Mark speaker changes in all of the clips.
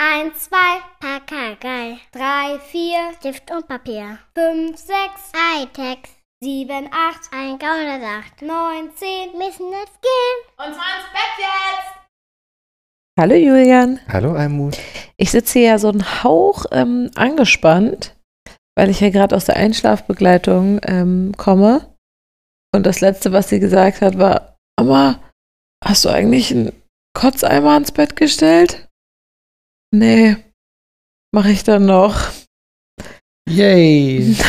Speaker 1: Eins, zwei, Pakagei. Drei, vier, Stift und Papier. Fünf, sechs, Hightech. Sieben, acht, ein Gaunersacht. Neun, zehn, müssen jetzt gehen.
Speaker 2: Und zwar ins Bett jetzt!
Speaker 3: Hallo Julian.
Speaker 4: Hallo Almut.
Speaker 3: Ich sitze hier ja so einen Hauch ähm, angespannt, weil ich ja gerade aus der Einschlafbegleitung ähm, komme. Und das Letzte, was sie gesagt hat, war, Mama, hast du eigentlich einen Kotzeimer ans Bett gestellt? Nee, mache ich dann noch.
Speaker 4: Yay!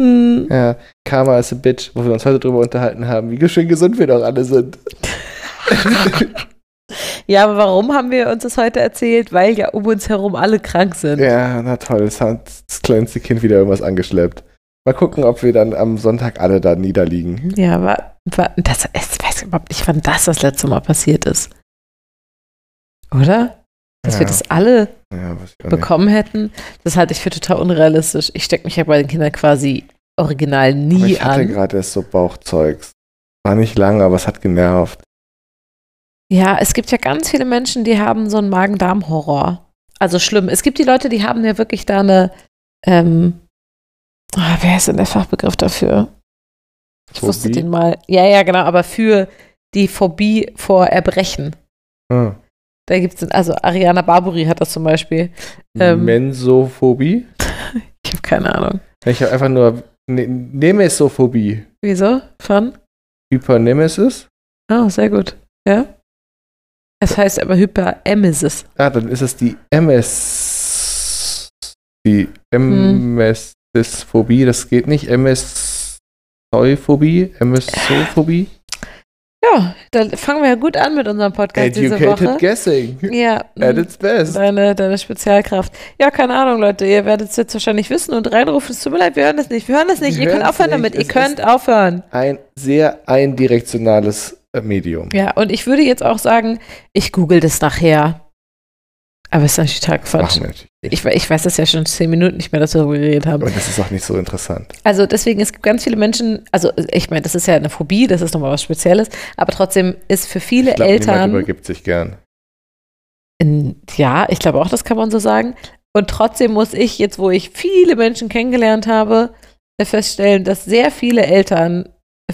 Speaker 3: Hm.
Speaker 4: ja, Karma is a bitch, wo wir uns heute drüber unterhalten haben, wie schön gesund wir doch alle sind.
Speaker 3: Ja, aber warum haben wir uns das heute erzählt? Weil ja um uns herum alle krank sind.
Speaker 4: ja, na toll, es hat das kleinste Kind wieder irgendwas angeschleppt. Mal gucken, ob wir dann am Sonntag alle da niederliegen.
Speaker 3: Ja, war, war das, ich weiß überhaupt nicht, wann das das letzte Mal passiert ist. Oder? Dass wir
Speaker 4: Ja.
Speaker 3: das alle
Speaker 4: Ja, auch nicht.
Speaker 3: bekommen hätten, das halte ich für total unrealistisch. Ich stecke mich ja bei den Kindern quasi original nie
Speaker 4: ich hatte
Speaker 3: an.
Speaker 4: gerade erst so Bauchzeugs. War nicht lang, aber es hat genervt.
Speaker 3: Ja, es gibt ja ganz viele Menschen, die haben so einen Magen-Darm-Horror. Also schlimm. Es gibt die Leute, die haben ja wirklich da eine, ähm, ah, wer ist denn der Fachbegriff dafür? Ich wusste
Speaker 4: Phobie?
Speaker 3: den mal. Ja, ja, genau, aber für die Phobie vor Erbrechen.
Speaker 4: Hm.
Speaker 3: Da gibt es, also Ariana Barbary hat das zum Beispiel. Ähm.
Speaker 4: Mensophobie?
Speaker 3: Ich habe keine Ahnung.
Speaker 4: Ich habe einfach nur ne Nemesophobie.
Speaker 3: Wieso? Von?
Speaker 4: Hypernemesis?
Speaker 3: Oh, sehr gut. Ja. Es heißt aber Hyperemesis.
Speaker 4: Ah, dann ist es die MS. Die. MS-Phobie, das geht nicht. MS-Phobie? MS-Phobie?
Speaker 3: Ja, dann fangen wir ja gut an mit unserem Podcast diese
Speaker 4: Educated
Speaker 3: Woche.
Speaker 4: guessing.
Speaker 3: Ja,
Speaker 4: At its best.
Speaker 3: deine, deine Spezialkraft. Ja, keine Ahnung, Leute. Ihr werdet es jetzt wahrscheinlich wissen und reinrufen. Es tut mir leid, wir hören das nicht. Wir hören das nicht.
Speaker 4: Wir
Speaker 3: Ihr könnt aufhören
Speaker 4: nicht.
Speaker 3: damit. Ihr
Speaker 4: Es
Speaker 3: könnt
Speaker 4: ist-
Speaker 3: aufhören.
Speaker 4: Ein sehr eindirektionales äh, Medium.
Speaker 3: Ja, und ich würde jetzt auch sagen, ich google das nachher. Aber es ist natürlich total Quatsch.
Speaker 4: Wir natürlich.
Speaker 3: Ich, ich weiß das ja schon zehn Minuten nicht mehr, dass wir darüber geredet haben.
Speaker 4: Und das ist auch nicht so interessant.
Speaker 3: Also deswegen, es gibt ganz viele Menschen, also ich meine, das ist ja eine Phobie, das ist nochmal was Spezielles, aber trotzdem ist für viele
Speaker 4: Ich niemand
Speaker 3: Eltern,
Speaker 4: übergibt sich gern.
Speaker 3: in, ja, ich glaube auch, das kann man so sagen. Und trotzdem muss ich jetzt, wo ich viele Menschen kennengelernt habe, feststellen, dass sehr viele Eltern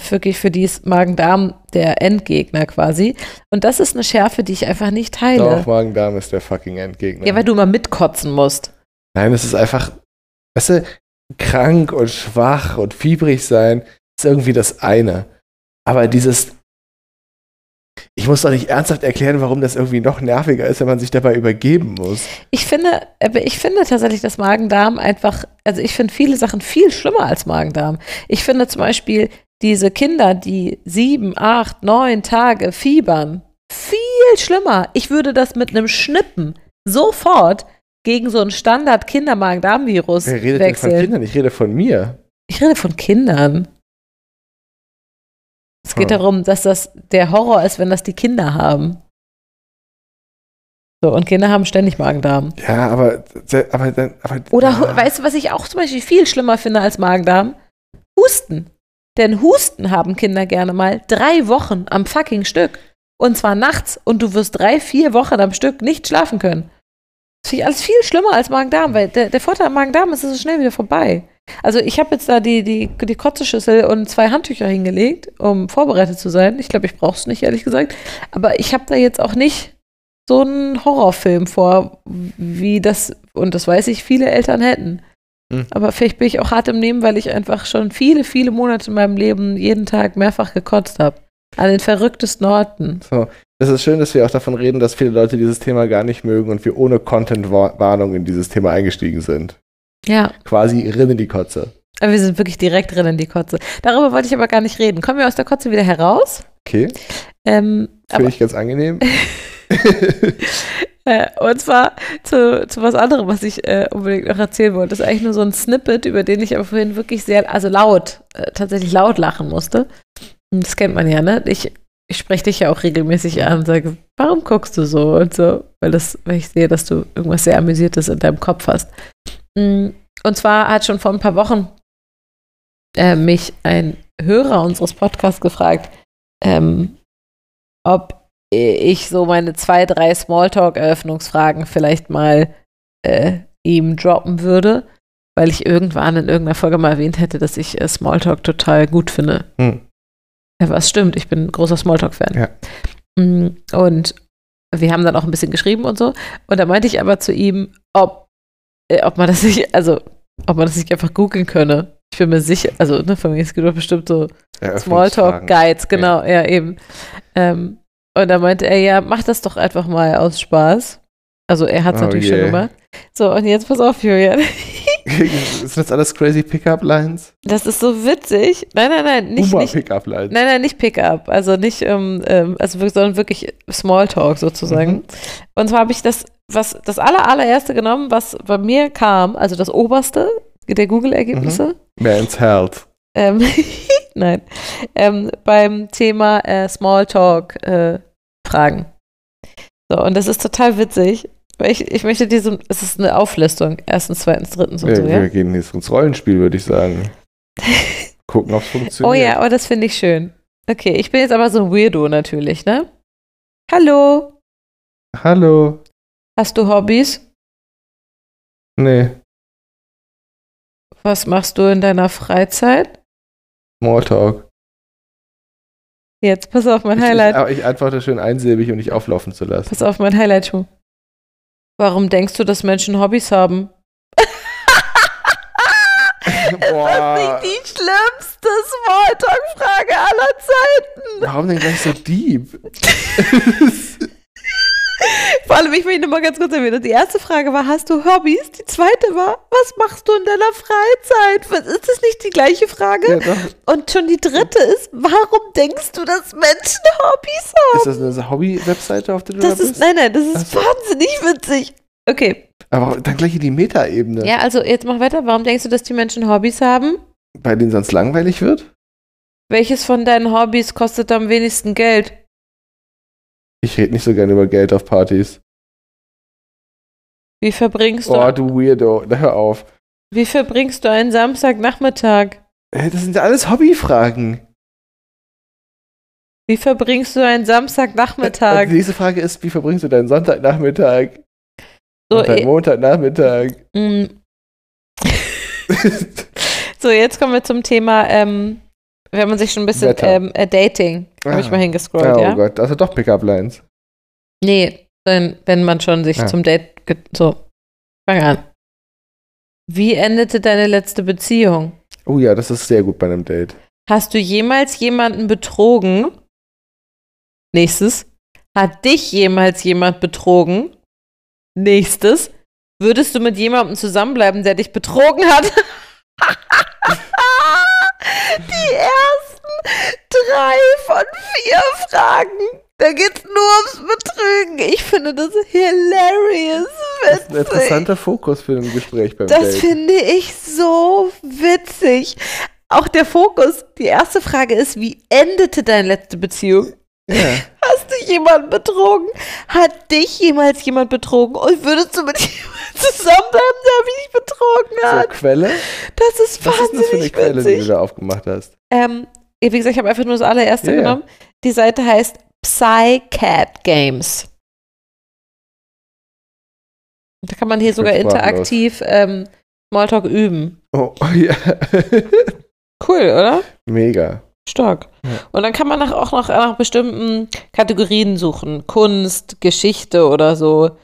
Speaker 3: wirklich für die ist Magen-Darm der Endgegner quasi. Und das ist eine Schärfe, die ich einfach nicht teile.
Speaker 4: Doch, Magen-Darm ist der fucking Endgegner.
Speaker 3: Ja, weil du mal mitkotzen musst.
Speaker 4: Nein, es ist einfach, weißt du, krank und schwach und fiebrig sein ist irgendwie das eine. Aber dieses, ich muss doch nicht ernsthaft erklären, warum das irgendwie noch nerviger ist, wenn man sich dabei übergeben muss.
Speaker 3: Ich finde, ich finde tatsächlich, dass Magen-Darm einfach, also ich finde viele Sachen viel schlimmer als Magen-Darm. Ich finde zum Beispiel diese Kinder, die sieben, acht, neun Tage fiebern, viel schlimmer. Ich würde das mit einem Schnippen sofort gegen so ein Standard-Kinder-Magen-Darm-Virus
Speaker 4: Wer redet denn von
Speaker 3: wechseln.
Speaker 4: Kindern? Ich rede von mir.
Speaker 3: Ich rede von Kindern. Es geht
Speaker 4: Hm.
Speaker 3: darum, dass das der Horror ist, wenn das die Kinder haben. So, und Kinder haben ständig Magen-Darm.
Speaker 4: Ja, aber, aber, aber
Speaker 3: Oder
Speaker 4: ja.
Speaker 3: weißt du, was ich auch zum Beispiel viel schlimmer finde als Magen-Darm? Husten. Denn Husten haben Kinder gerne mal drei Wochen am fucking Stück. Und zwar nachts. Und du wirst drei, vier Wochen am Stück nicht schlafen können. Das finde ich alles viel schlimmer als Magen-Darm, weil der, der Vorteil am Magen-Darm ist, es ist schnell wieder vorbei. Also ich habe jetzt da die, die, die Kotzeschüssel und zwei Handtücher hingelegt, um vorbereitet zu sein. Ich glaube, ich brauche es nicht, ehrlich gesagt. Aber ich habe da jetzt auch nicht so einen Horrorfilm vor, wie das, und das weiß ich, viele Eltern hätten.
Speaker 4: Hm.
Speaker 3: Aber vielleicht bin ich auch hart im Nehmen, weil ich einfach schon viele, viele Monate in meinem Leben jeden Tag mehrfach gekotzt habe. An den verrücktesten Orten.
Speaker 4: So, es ist schön, dass wir auch davon reden, dass viele Leute dieses Thema gar nicht mögen und wir ohne Content-Warnung in dieses Thema eingestiegen sind.
Speaker 3: Ja,
Speaker 4: Quasi rin in die Kotze.
Speaker 3: aber wir sind wirklich direkt drin in die Kotze. Darüber wollte ich aber gar nicht reden. Kommen wir aus der Kotze wieder heraus?
Speaker 4: Okay,
Speaker 3: Ähm,
Speaker 4: finde ich ganz angenehm.
Speaker 3: äh, und zwar zu, zu was anderem, was ich äh, unbedingt noch erzählen wollte. Das ist eigentlich nur so ein Snippet, über den ich aber vorhin wirklich sehr, also laut, äh, tatsächlich laut lachen musste. Das kennt man ja, ne? Ich, ich spreche dich ja auch regelmäßig an und sage, warum guckst du so und so? Weil, das, weil ich sehe, dass du irgendwas sehr Amüsiertes in deinem Kopf hast. Mm, Und zwar hat schon vor ein paar Wochen äh, mich ein Hörer unseres Podcasts gefragt, ähm, ob ich so meine zwei, drei Smalltalk-Eröffnungsfragen vielleicht mal äh, ihm droppen würde, weil ich irgendwann in irgendeiner Folge mal erwähnt hätte, dass ich äh, Smalltalk total gut finde.
Speaker 4: Hm.
Speaker 3: Ja, was stimmt, ich bin ein großer Smalltalk-Fan.
Speaker 4: Ja.
Speaker 3: Mm, Und wir haben dann auch ein bisschen geschrieben und so. Und da meinte ich aber zu ihm, ob, äh, ob man das nicht, also ob man das nicht einfach googeln könne. Ich bin mir sicher, also ne, von mir es gibt doch bestimmt so. Smalltalk-Guides, genau, ja, eben. Ähm, und da meinte er, ja, mach das doch einfach mal aus Spaß. Also er hat es
Speaker 4: Oh
Speaker 3: natürlich
Speaker 4: je.
Speaker 3: schon gemacht. So, und jetzt pass auf, Julian.
Speaker 4: Sind das alles crazy Pickup-Lines?
Speaker 3: Das ist so witzig. Nein, nein, nein, nicht, nicht,
Speaker 4: Pickup-Lines.
Speaker 3: nein, nein, nicht Pickup. Also nicht, ähm, ähm, also wirklich, sondern wirklich Smalltalk sozusagen.
Speaker 4: Mhm.
Speaker 3: Und zwar habe ich das, was, das aller, allererste genommen, was bei mir kam, also das oberste der Google-Ergebnisse.
Speaker 4: Man's Health.
Speaker 3: Ähm, nein. Ähm, beim Thema äh, Smalltalk-Fragen. so, und das ist total witzig. Weil ich, ich möchte dir so, es ist eine Auflistung, erstens, zweitens, drittens und
Speaker 4: Ja,
Speaker 3: so,
Speaker 4: wir
Speaker 3: ja?
Speaker 4: gehen jetzt ins Rollenspiel, würde ich sagen. Gucken, ob es funktioniert.
Speaker 3: Oh ja, aber das finde ich schön. Okay, ich bin jetzt aber so ein Weirdo natürlich, ne? Hallo,
Speaker 4: Hallo.
Speaker 3: hast du Hobbys?
Speaker 4: Nee,
Speaker 3: Was machst du in deiner Freizeit?
Speaker 4: Smalltalk.
Speaker 3: Jetzt, pass auf mein
Speaker 4: Ich,
Speaker 3: Highlight.
Speaker 4: aber ich antworte schön einsilbig, um dich auflaufen zu lassen.
Speaker 3: Pass auf mein Highlight, Schuh. Warum denkst du, dass Menschen Hobbys haben?
Speaker 4: Boah,
Speaker 3: die schlimmste Smalltalk-Frage aller Zeiten.
Speaker 4: warum denn gleich so deep?
Speaker 3: Vor allem, ich möchte mal ganz kurz erwähnen, die erste Frage war, hast du Hobbys? Die zweite war, was machst du in deiner Freizeit? Was, ist das nicht die gleiche Frage?
Speaker 4: ja.
Speaker 3: Und schon die dritte ist, warum denkst du, dass Menschen Hobbys haben?
Speaker 4: Ist das eine Hobby-Webseite, auf der du
Speaker 3: Das
Speaker 4: da
Speaker 3: ist,
Speaker 4: bist?
Speaker 3: nein, nein, das ist
Speaker 4: so.
Speaker 3: wahnsinnig witzig. Okay,
Speaker 4: Aber dann gleich in die Metaebene,
Speaker 3: ja, also jetzt mach weiter. Warum denkst du, dass die Menschen Hobbys haben?
Speaker 4: bei denen sonst langweilig wird?
Speaker 3: Welches von deinen Hobbys kostet am wenigsten Geld?
Speaker 4: Ich rede nicht so gerne über Geld auf Partys.
Speaker 3: Wie verbringst du,
Speaker 4: Oh, du Weirdo, Na, hör auf.
Speaker 3: wie verbringst du einen Samstagnachmittag?
Speaker 4: Das sind ja alles Hobbyfragen.
Speaker 3: Wie verbringst du einen Samstagnachmittag?
Speaker 4: die nächste Frage ist, wie verbringst du deinen Sonntagnachmittag?
Speaker 3: So,
Speaker 4: und deinen Montagnachmittag?
Speaker 3: mm, so, jetzt kommen wir zum Thema, ähm, wenn man sich schon ein bisschen ähm, äh, Dating, habe ich
Speaker 4: Ah.
Speaker 3: mal hingescrollt,
Speaker 4: oh
Speaker 3: ja?
Speaker 4: Gott, also doch Pickup-Lines.
Speaker 3: Nee, wenn, wenn man schon sich
Speaker 4: Ah.
Speaker 3: zum Date. So, fang an. Wie endete deine letzte Beziehung?
Speaker 4: Oh ja, das ist sehr gut bei einem Date.
Speaker 3: Hast du jemals jemanden betrogen? Nächstes. Hat dich jemals jemand betrogen? Nächstes. Würdest du mit jemandem zusammenbleiben, der dich betrogen hat? Die ersten drei von vier Fragen. Da geht's nur ums Betrügen. Ich finde das hilarious.
Speaker 4: Das ist ein
Speaker 3: Witzig.
Speaker 4: interessanter Fokus für ein Gespräch beim
Speaker 3: Das
Speaker 4: Date.
Speaker 3: finde ich so witzig. Auch der Fokus. Die erste Frage ist, wie endete deine letzte Beziehung?
Speaker 4: Ja.
Speaker 3: Hast du jemanden betrogen? Hat dich jemals jemand betrogen? Und würdest du mit jemandem zusammenbleiben, der mich betrogen
Speaker 4: So,
Speaker 3: hat?
Speaker 4: Quelle?
Speaker 3: Das ist
Speaker 4: Was ist das für eine
Speaker 3: wahnsinnig
Speaker 4: Quelle, die du
Speaker 3: witzig.
Speaker 4: da aufgemacht hast?
Speaker 3: Ähm, wie gesagt, ich habe einfach nur das allererste
Speaker 4: ja.
Speaker 3: genommen. Die Seite heißt PsyCat Games. Da kann man hier
Speaker 4: Ich
Speaker 3: sogar interaktiv ähm, Smalltalk üben.
Speaker 4: Oh, ja.
Speaker 3: Cool, oder?
Speaker 4: Mega.
Speaker 3: Stark.
Speaker 4: Ja.
Speaker 3: Und dann kann man auch nach, nach bestimmten Kategorien suchen. Kunst, Geschichte oder so.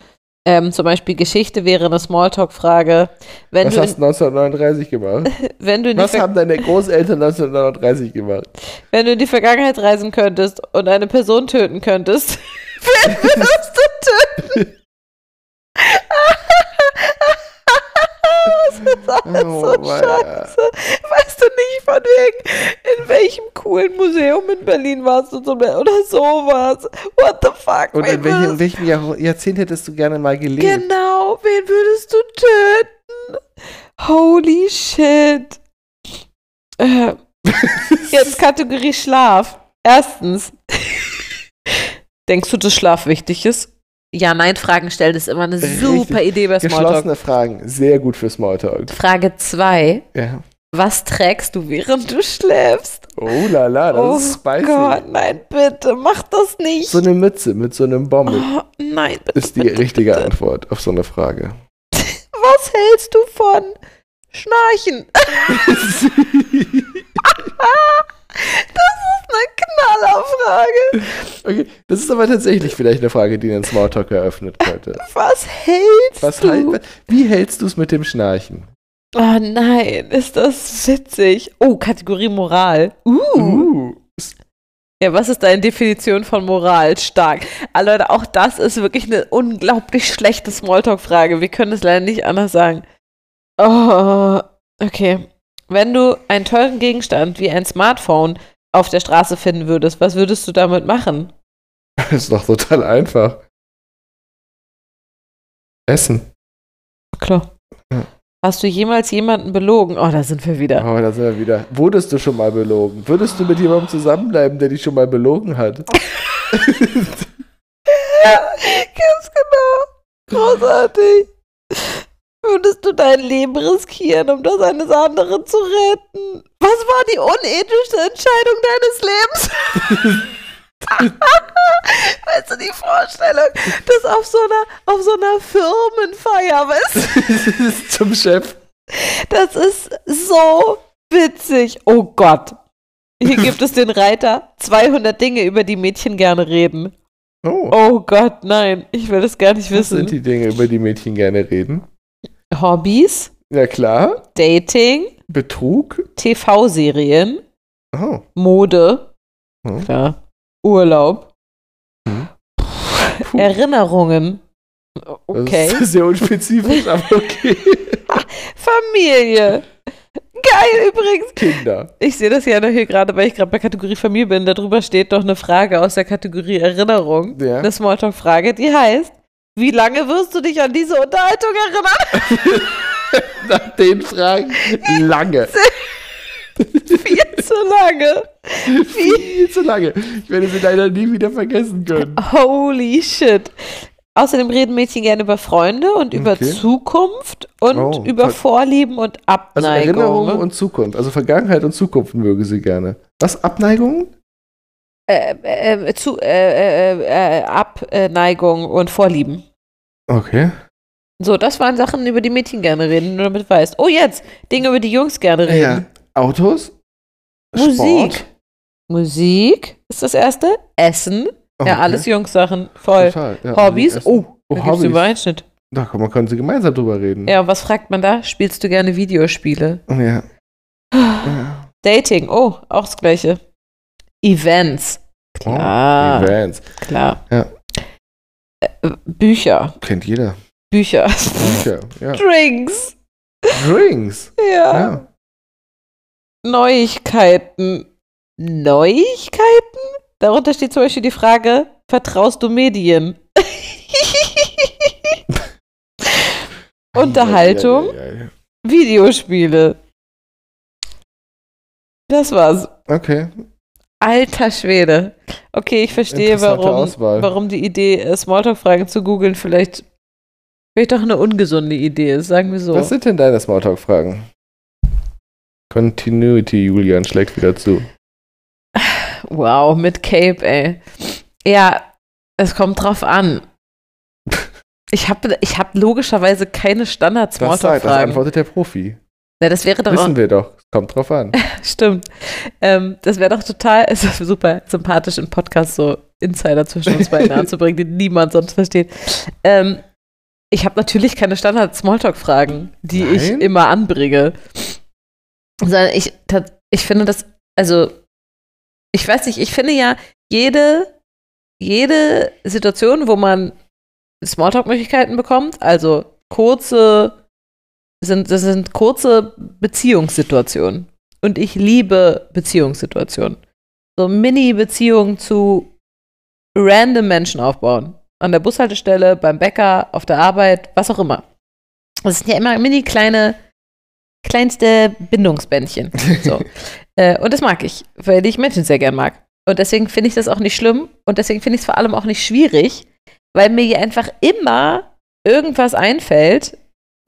Speaker 3: Ähm, zum Beispiel Geschichte wäre eine Smalltalk-Frage.
Speaker 4: Was
Speaker 3: du
Speaker 4: hast du 1939 gemacht?
Speaker 3: wenn, du
Speaker 4: Was haben deine Großeltern 1939 gemacht?
Speaker 3: wenn du in die Vergangenheit reisen könntest und eine Person töten könntest, wen würdest du töten? das ist alles
Speaker 4: Oh,
Speaker 3: so
Speaker 4: weia.
Speaker 3: scheiße. Weißt du nicht von wegen, in welchem coolen Museum in Berlin warst du zum oder sowas? What the fuck?
Speaker 4: Und in welchem, in welchem Jahr, Jahrzehnt hättest du gerne mal gelebt?
Speaker 3: Genau, wen würdest du töten? Holy shit. Äh, jetzt Kategorie Schlaf. Erstens. Denkst du, dass Schlaf wichtig ist? Ja, nein, Fragen stellen ist immer eine
Speaker 4: Richtig.
Speaker 3: super Idee bei Smalltalk.
Speaker 4: Geschlossene Fragen, sehr gut für Smalltalk.
Speaker 3: Frage 2.
Speaker 4: Ja.
Speaker 3: Was trägst du, während du schläfst?
Speaker 4: Oh la la, das
Speaker 3: oh
Speaker 4: ist spicy.
Speaker 3: Gott, nein, bitte, mach das nicht.
Speaker 4: So eine Mütze mit so einem Bommel
Speaker 3: oh, nein, bitte.
Speaker 4: ist die richtige Antwort auf so eine Frage.
Speaker 3: Was hältst du von Schnarchen? das ist eine Knallerfrage.
Speaker 4: Okay, das ist aber tatsächlich vielleicht eine Frage, die den Smalltalk eröffnet könnte.
Speaker 3: Was hältst
Speaker 4: Was
Speaker 3: du?
Speaker 4: halt, wie hältst du es mit dem Schnarchen?
Speaker 3: Oh nein, ist das witzig. Oh, Kategorie Moral. Uh.
Speaker 4: Uh.
Speaker 3: Ja, was ist deine Definition von Moral? Stark. Ah, Leute, auch das ist wirklich eine unglaublich schlechte Smalltalk-Frage. Wir können es leider nicht anders sagen. Oh, okay. Wenn du einen teuren Gegenstand wie ein Smartphone auf der Straße finden würdest, was würdest du damit machen?
Speaker 4: Ist doch total einfach. Essen.
Speaker 3: Klar.
Speaker 4: Ja.
Speaker 3: Hast du jemals jemanden belogen? Oh, da sind wir wieder.
Speaker 4: Oh, da sind wir wieder. Wurdest du schon mal belogen? Würdest du mit jemandem zusammenbleiben, der dich schon mal belogen hat?
Speaker 3: Ganz genau. Großartig. Würdest du dein Leben riskieren, um das eines anderen zu retten? Was war die unethischste Entscheidung deines Lebens? weißt du, die Vorstellung, dass auf so einer, auf so einer Firmenfeier, weißt du,
Speaker 4: Zum Chef.
Speaker 3: das ist so witzig. Oh Gott. Hier gibt es den Reiter 200 Dinge, über die Mädchen gerne reden.
Speaker 4: Oh.
Speaker 3: Oh Gott, nein, ich will das gar nicht
Speaker 4: Was sind
Speaker 3: wissen.
Speaker 4: die Dinge, über die Mädchen gerne reden?
Speaker 3: Hobbys,
Speaker 4: Ja klar.
Speaker 3: Dating,
Speaker 4: Betrug.
Speaker 3: TV-Serien,
Speaker 4: Oh.
Speaker 3: Mode,
Speaker 4: Hm.
Speaker 3: klar, Urlaub,
Speaker 4: Hm.
Speaker 3: Erinnerungen, okay,
Speaker 4: Das ist sehr unspezifisch, aber okay.
Speaker 3: Familie. Geil übrigens.
Speaker 4: Kinder.
Speaker 3: Ich sehe das ja nur hier gerade, weil ich gerade bei Kategorie Familie bin. Darüber steht doch eine Frage aus der Kategorie Erinnerung.
Speaker 4: Ja.
Speaker 3: Eine Smalltalk-Frage, die heißt, wie lange wirst du dich an diese Unterhaltung erinnern?
Speaker 4: Nach den Fragen lange.
Speaker 3: Viel zu lange.
Speaker 4: Viel zu lange. Ich werde sie leider nie wieder vergessen können.
Speaker 3: Holy shit. Außerdem reden Mädchen gerne über Freunde und über
Speaker 4: Okay.
Speaker 3: Zukunft und
Speaker 4: Oh,
Speaker 3: über Vorlieben und
Speaker 4: Also
Speaker 3: Abneigung.
Speaker 4: Erinnerungen und Zukunft. Also Vergangenheit und Zukunft mögen sie gerne. Was? Abneigungen?
Speaker 3: äh, äh, zu, äh, äh, äh, Abneigung und Vorlieben.
Speaker 4: Okay.
Speaker 3: So, das waren Sachen, über die Mädchen gerne reden, nur damit du weißt. Oh, jetzt, Dinge, über die Jungs gerne reden.
Speaker 4: Ja. Autos?
Speaker 3: Musik.
Speaker 4: Sport?
Speaker 3: Musik ist das erste. Essen. Ja,
Speaker 4: Okay.
Speaker 3: alles Jungs-Sachen. Voll.
Speaker 4: Total. Ja,
Speaker 3: Hobbys. Oh,
Speaker 4: Oh,
Speaker 3: da
Speaker 4: Hobbys.
Speaker 3: Übereinschnitt.
Speaker 4: Da kann man, können sie gemeinsam drüber reden.
Speaker 3: Ja, und was fragt man da? Spielst du gerne Videospiele?
Speaker 4: Ja. ja.
Speaker 3: Dating. Oh, auch das Gleiche. Events. Klar.
Speaker 4: Oh, Events.
Speaker 3: Klar.
Speaker 4: Ja.
Speaker 3: Äh, Bücher.
Speaker 4: Kennt jeder.
Speaker 3: Bücher.
Speaker 4: Bücher. Ja.
Speaker 3: Drinks.
Speaker 4: Drinks.
Speaker 3: Ja.
Speaker 4: Ja.
Speaker 3: Neuigkeiten. Neuigkeiten? Darunter steht zum Beispiel die Frage, vertraust du Medien? Unterhaltung,
Speaker 4: Ja, ja, ja.
Speaker 3: Videospiele. Das war's.
Speaker 4: Okay.
Speaker 3: Alter Schwede. Okay, ich verstehe, warum,
Speaker 4: Auswahl.
Speaker 3: warum die Idee, äh, Smalltalk-Fragen zu googeln, vielleicht, vielleicht auch eine ungesunde Idee ist, sagen wir so.
Speaker 4: Was sind denn deine Smalltalk-Fragen? Continuity, Julian schlägt wieder zu.
Speaker 3: Wow, mit Cape, ey. Ja, es kommt drauf an. Ich habe ich hab logischerweise keine
Speaker 4: Das sagt, das antwortet der Profi.
Speaker 3: Ja, das wäre doch auch,
Speaker 4: Wissen wir doch. Kommt drauf an.
Speaker 3: stimmt. Ähm, das wäre doch total, ist super sympathisch im Podcast so Insider zwischen uns beiden anzubringen, die niemand sonst versteht. Ähm, ich habe natürlich keine Standard-Smalltalk-Fragen, die ich
Speaker 4: Nein?
Speaker 3: immer anbringe. Sondern ich, ich finde das, also, ich weiß nicht, ich finde ja, jede, jede Situation, wo man Smalltalk-Möglichkeiten bekommt, also kurze, sind, das sind kurze Beziehungssituationen. Und ich liebe Beziehungssituationen. So Mini-Beziehungen zu random Menschen aufbauen. An der Bushaltestelle, beim Bäcker, auf der Arbeit, was auch immer. Das sind ja immer mini kleine, kleinste Bindungsbändchen. So. äh, und das mag ich, weil ich Menschen sehr gern mag. Und deswegen finde ich das auch nicht schlimm. Und deswegen finde ich es vor allem auch nicht schwierig, weil mir hier einfach immer irgendwas einfällt,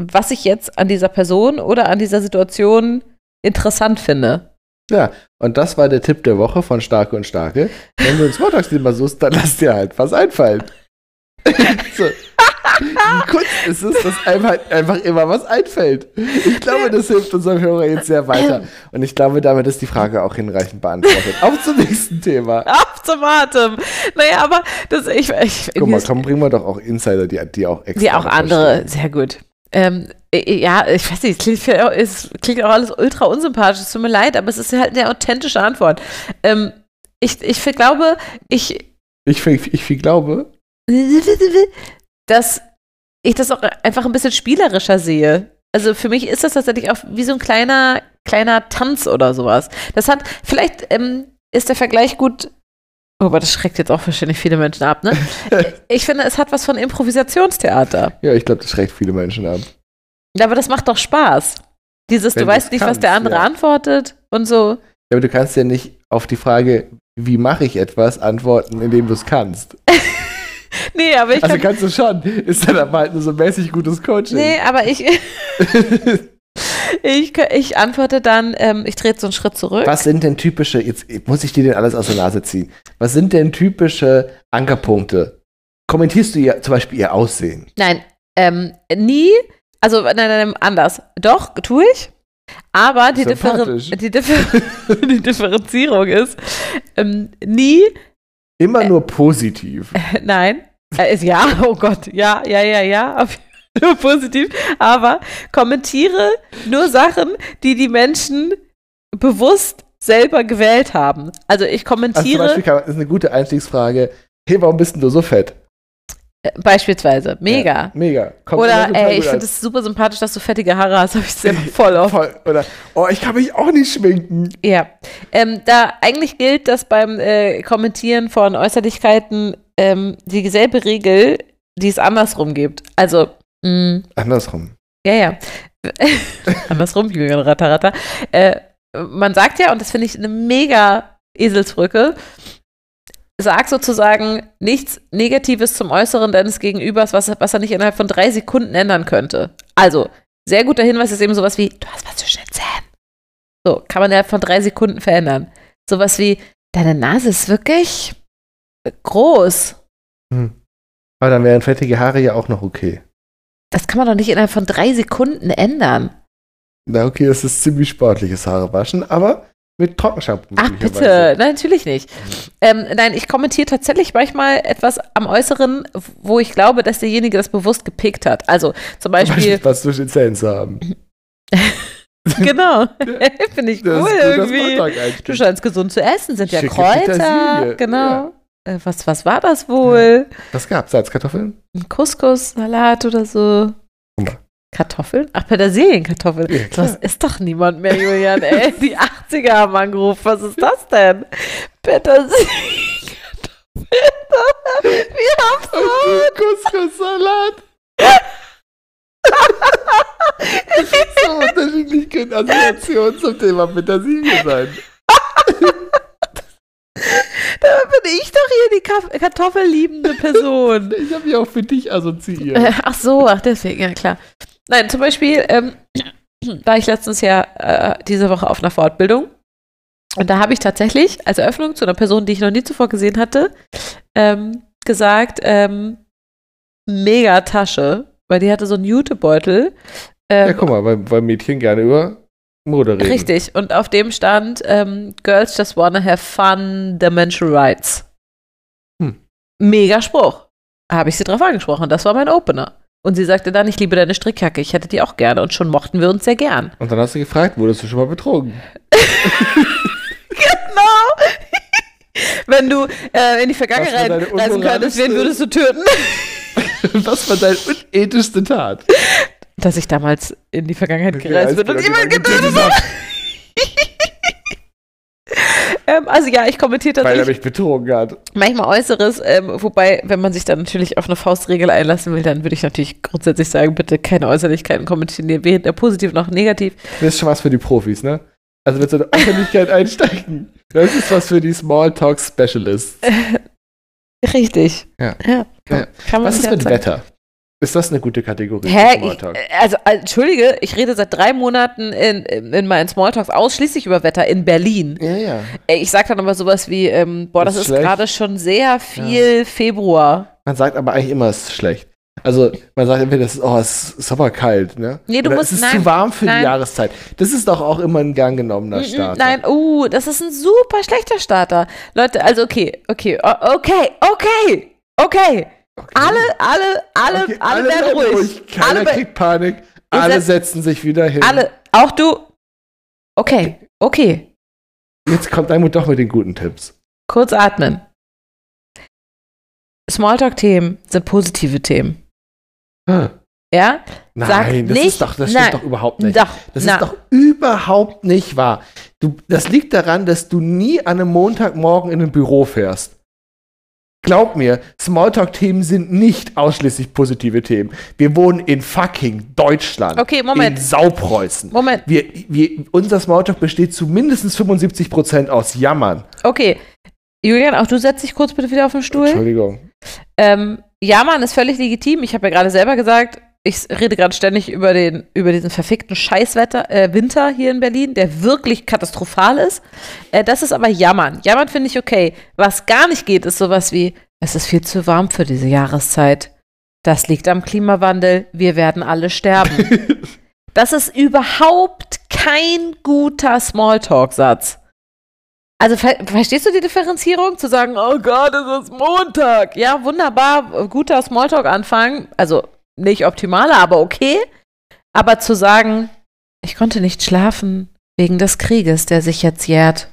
Speaker 3: was ich jetzt an dieser Person oder an dieser Situation interessant finde.
Speaker 4: Ja, und das war der Tipp der Woche von Starke und Starke. Wenn du ein Smalltalk-Thema suchst, dann lass dir halt was einfallen. so. Die Kunst ist es, dass einem halt einfach immer was einfällt. Ich glaube, das hilft unserem Hörer jetzt sehr weiter. Und ich glaube, damit ist die Frage auch hinreichend beantwortet. Auf zum nächsten Thema.
Speaker 3: Auf zum Atem. Naja, aber das, ich, ich,
Speaker 4: Guck mal, komm, bringen wir doch auch Insider, die, die auch extra
Speaker 3: die auch andere,
Speaker 4: verstehen.
Speaker 3: sehr gut. Ähm, äh, ja, ich weiß nicht, es klingt, es klingt auch alles ultra unsympathisch, es tut mir leid, aber es ist halt eine authentische Antwort. Ähm, ich, ich glaube, ich,
Speaker 4: Ich, ich, ich glaube,
Speaker 3: dass ich das auch einfach ein bisschen spielerischer sehe. Also für mich ist das tatsächlich auch wie so ein kleiner, kleiner Tanz oder sowas. Das hat, vielleicht ähm, ist der Vergleich gut. Oh, aber das schreckt jetzt auch wahrscheinlich viele Menschen ab, ne? Ich finde, es hat was von Improvisationstheater.
Speaker 4: ja, ich glaube, das schreckt viele Menschen ab.
Speaker 3: Aber das macht doch Spaß. Dieses,
Speaker 4: Wenn
Speaker 3: du weißt nicht, was
Speaker 4: kannst,
Speaker 3: der andere
Speaker 4: ja.
Speaker 3: antwortet und so.
Speaker 4: Ja, aber du kannst ja nicht auf die Frage, wie mache ich etwas, antworten, indem du es kannst.
Speaker 3: Nee, aber ich
Speaker 4: Also
Speaker 3: kann,
Speaker 4: kannst du schon. Ist dann aber halt nur so mäßig gutes Coaching.
Speaker 3: Nee, aber ich, ich, ich antworte dann, ähm, ich trete so einen Schritt zurück.
Speaker 4: Was sind denn typische, jetzt muss ich dir denn alles aus der Nase ziehen, was sind denn typische Ankerpunkte? Kommentierst du ihr zum Beispiel ihr Aussehen?
Speaker 3: Nein, ähm, nie, also nein, nein, nein, anders. Doch, tue ich. Aber die,
Speaker 4: Sympathisch.
Speaker 3: die, Differ die Differenzierung ist, ähm, nie,
Speaker 4: Immer nur positiv.
Speaker 3: nein, äh, ist ja, oh Gott, ja, ja, ja, ja, auf, nur positiv, aber kommentiere nur Sachen, die die Menschen bewusst selber gewählt haben. Also ich
Speaker 4: Also zum
Speaker 3: kommentiere
Speaker 4: Beispiel ist eine gute Einstiegsfrage. Hey, warum bist denn du so fett?
Speaker 3: äh, beispielsweise, mega.
Speaker 4: Ja, mega. Kommt
Speaker 3: Oder, ey, ich finde es super sympathisch, dass du fettige Haare hast, habe ich sehr voll oft.
Speaker 4: Voll. Oder, oh, ich kann mich auch nicht schminken.
Speaker 3: Ja, ähm, da eigentlich gilt, dass beim äh, Kommentieren von Äußerlichkeiten ähm, dieselbe Regel, die es andersrum gibt. Also, mh,
Speaker 4: Andersrum.
Speaker 3: ja, ja. andersrum, Jünger Ratter, Ratter. Äh, man sagt ja, und das finde ich eine mega Eselsbrücke, sag sozusagen nichts Negatives zum Äußeren deines Gegenübers, was, was er nicht innerhalb von drei Sekunden ändern könnte. Also, sehr guter Hinweis ist eben sowas wie, du hast was zwischen den Zähnen. So, kann man innerhalb von drei Sekunden verändern. Sowas wie, deine Nase ist wirklich groß.
Speaker 4: Aber dann wären fettige Haare ja auch noch okay.
Speaker 3: Das kann man doch nicht innerhalb von drei Sekunden ändern.
Speaker 4: Na, okay, das ist ziemlich sportliches Haarewaschen, aber mit Trockenshampoo.
Speaker 3: Ach, bitte. Nein, natürlich nicht. Ähm, nein, ich kommentiere tatsächlich manchmal etwas am Äußeren, wo ich glaube, dass derjenige das bewusst gepickt hat. Also zum
Speaker 4: Zum
Speaker 3: Beispiel,
Speaker 4: Beispiel was zwischen Zähnen zu haben.
Speaker 3: genau, finde ich
Speaker 4: Das
Speaker 3: cool irgendwie. Du scheinst gesund zu essen, sind ja Kräuter. Genau. Äh, was, was war das wohl?
Speaker 4: Was gab's? Salzkartoffeln?
Speaker 3: Ein Couscous-Salat oder so?
Speaker 4: Mal.
Speaker 3: Kartoffeln? Ach, Petersilienkartoffeln.
Speaker 4: Ja, klar.
Speaker 3: das ist doch niemand mehr, Julian. Ey, die 80er haben angerufen. Was ist das denn? Petersilienkartoffeln. Wir haben so.
Speaker 4: Couscous-Salat. so unterschiedlich können Assoziationen zum Thema Petersilie sein.
Speaker 3: Da bin ich doch hier die Ka kartoffelliebende Person.
Speaker 4: Ich habe mich auch für dich assoziiert.
Speaker 3: Äh, ach so, ach deswegen, ja klar. Nein, zum Beispiel ähm, war ich letztens ja äh, diese Woche auf einer Fortbildung. Und da habe ich tatsächlich als Eröffnung zu einer Person, die ich noch nie zuvor gesehen hatte, ähm, gesagt, ähm, mega Tasche, weil die hatte so einen Jutebeutel. Ähm,
Speaker 4: Ja, guck mal, weil, weil Mädchen gerne über Mode reden.
Speaker 3: Richtig. Und auf dem stand, ähm, Girls just wanna have fun, dimensional rights.
Speaker 4: Hm.
Speaker 3: Mega Spruch. Habe ich sie drauf angesprochen. Das war mein Opener. Und sie sagte dann, ich liebe deine Strickjacke, ich hätte die auch gerne. Und schon mochten wir uns sehr gern.
Speaker 4: Und dann hast du gefragt, wurdest du schon mal betrogen?
Speaker 3: Genau. Wenn du äh, in die Vergangenheit reisen könntest, wen würdest du töten?
Speaker 4: Was war deine unethischste Tat?
Speaker 3: Dass ich damals in die Vergangenheit gereist bin und jemand getötet habe. ähm, also ja, ich kommentiere
Speaker 4: Weil er mich betrogen hat.
Speaker 3: manchmal Äußeres, ähm, wobei, wenn man sich dann natürlich auf eine Faustregel einlassen will, dann würde ich natürlich grundsätzlich sagen, bitte keine Äußerlichkeiten kommentieren, weder positiv noch negativ.
Speaker 4: Das ist schon was für die Profis, ne? Also mit so einer Öffentlichkeit einsteigen. Das ist was für die Smalltalk Specialists.
Speaker 3: Richtig.
Speaker 4: Ja.
Speaker 3: ja.
Speaker 4: Ja. Was ist mit
Speaker 3: sagen.
Speaker 4: Wetter? Ist das eine gute Kategorie? für
Speaker 3: Hä? Ich,
Speaker 4: Smalltalk?
Speaker 3: also, äh, entschuldige, ich rede seit drei Monaten in, in meinen Smalltalks ausschließlich über Wetter in Berlin.
Speaker 4: ja, ja.
Speaker 3: Ey, Ich sag dann aber sowas wie, ähm, boah, das
Speaker 4: Ist
Speaker 3: ist gerade schon sehr viel Februar.
Speaker 4: Man sagt aber eigentlich immer, es ist schlecht. Also man sagt entweder, das ist, oh, es ist aber kalt, ne?
Speaker 3: Nee, du
Speaker 4: Oder
Speaker 3: musst-
Speaker 4: es ist
Speaker 3: nein,
Speaker 4: zu warm für
Speaker 3: nein.
Speaker 4: die Jahreszeit. Das ist doch auch immer ein gern genommener
Speaker 3: Mm,
Speaker 4: Start.
Speaker 3: Nein, uh, das ist ein super schlechter Starter. Leute, also okay, okay, o- okay, okay, okay. Alle, alle, alle,
Speaker 4: Okay,
Speaker 3: alle, werden
Speaker 4: bleiben
Speaker 3: ruhig.
Speaker 4: Keiner
Speaker 3: Alle,
Speaker 4: kriegt Panik. Alle setzen sich wieder hin.
Speaker 3: alle, auch du. Okay, okay.
Speaker 4: Jetzt kommt Almut doch mit den guten Tipps.
Speaker 3: Kurz atmen. Smalltalk-Themen sind positive Themen.
Speaker 4: Ah,
Speaker 3: Ja?
Speaker 4: Nein,
Speaker 3: Sag
Speaker 4: das,
Speaker 3: nicht-
Speaker 4: ist doch, das
Speaker 3: nein.
Speaker 4: stimmt doch überhaupt nicht.
Speaker 3: Doch,
Speaker 4: Das
Speaker 3: na,
Speaker 4: ist doch überhaupt nicht wahr. Du, das liegt daran, dass du nie an einem Montagmorgen in ein Büro fährst. Glaub mir, Smalltalk-Themen sind nicht ausschließlich positive Themen. Wir wohnen in fucking Deutschland.
Speaker 3: Okay, Moment.
Speaker 4: In Saupreußen.
Speaker 3: Moment.
Speaker 4: Wir, wir, unser Smalltalk besteht zu mindestens 75% aus Jammern.
Speaker 3: Okay. Julian, auch du setzt dich kurz bitte wieder auf den Stuhl.
Speaker 4: Entschuldigung.
Speaker 3: Ähm, ja, Mann, ist völlig legitim. Ich habe ja gerade selber gesagt, ich rede gerade ständig über, den, über diesen verfickten Scheißwetter, äh, Winter hier in Berlin, der wirklich katastrophal ist. Äh, das ist aber Jammern. Jammern finde ich okay. Was gar nicht geht, ist sowas wie, es ist viel zu warm für diese Jahreszeit. Das liegt am Klimawandel. Wir werden alle sterben. das ist überhaupt kein guter Smalltalk-Satz. Also ver verstehst du die Differenzierung? Zu sagen, oh Gott, es ist Montag. Ja, wunderbar, guter Smalltalk-Anfang. Also nicht optimaler, aber okay. Aber zu sagen, ich konnte nicht schlafen wegen des Krieges, der sich jetzt jährt,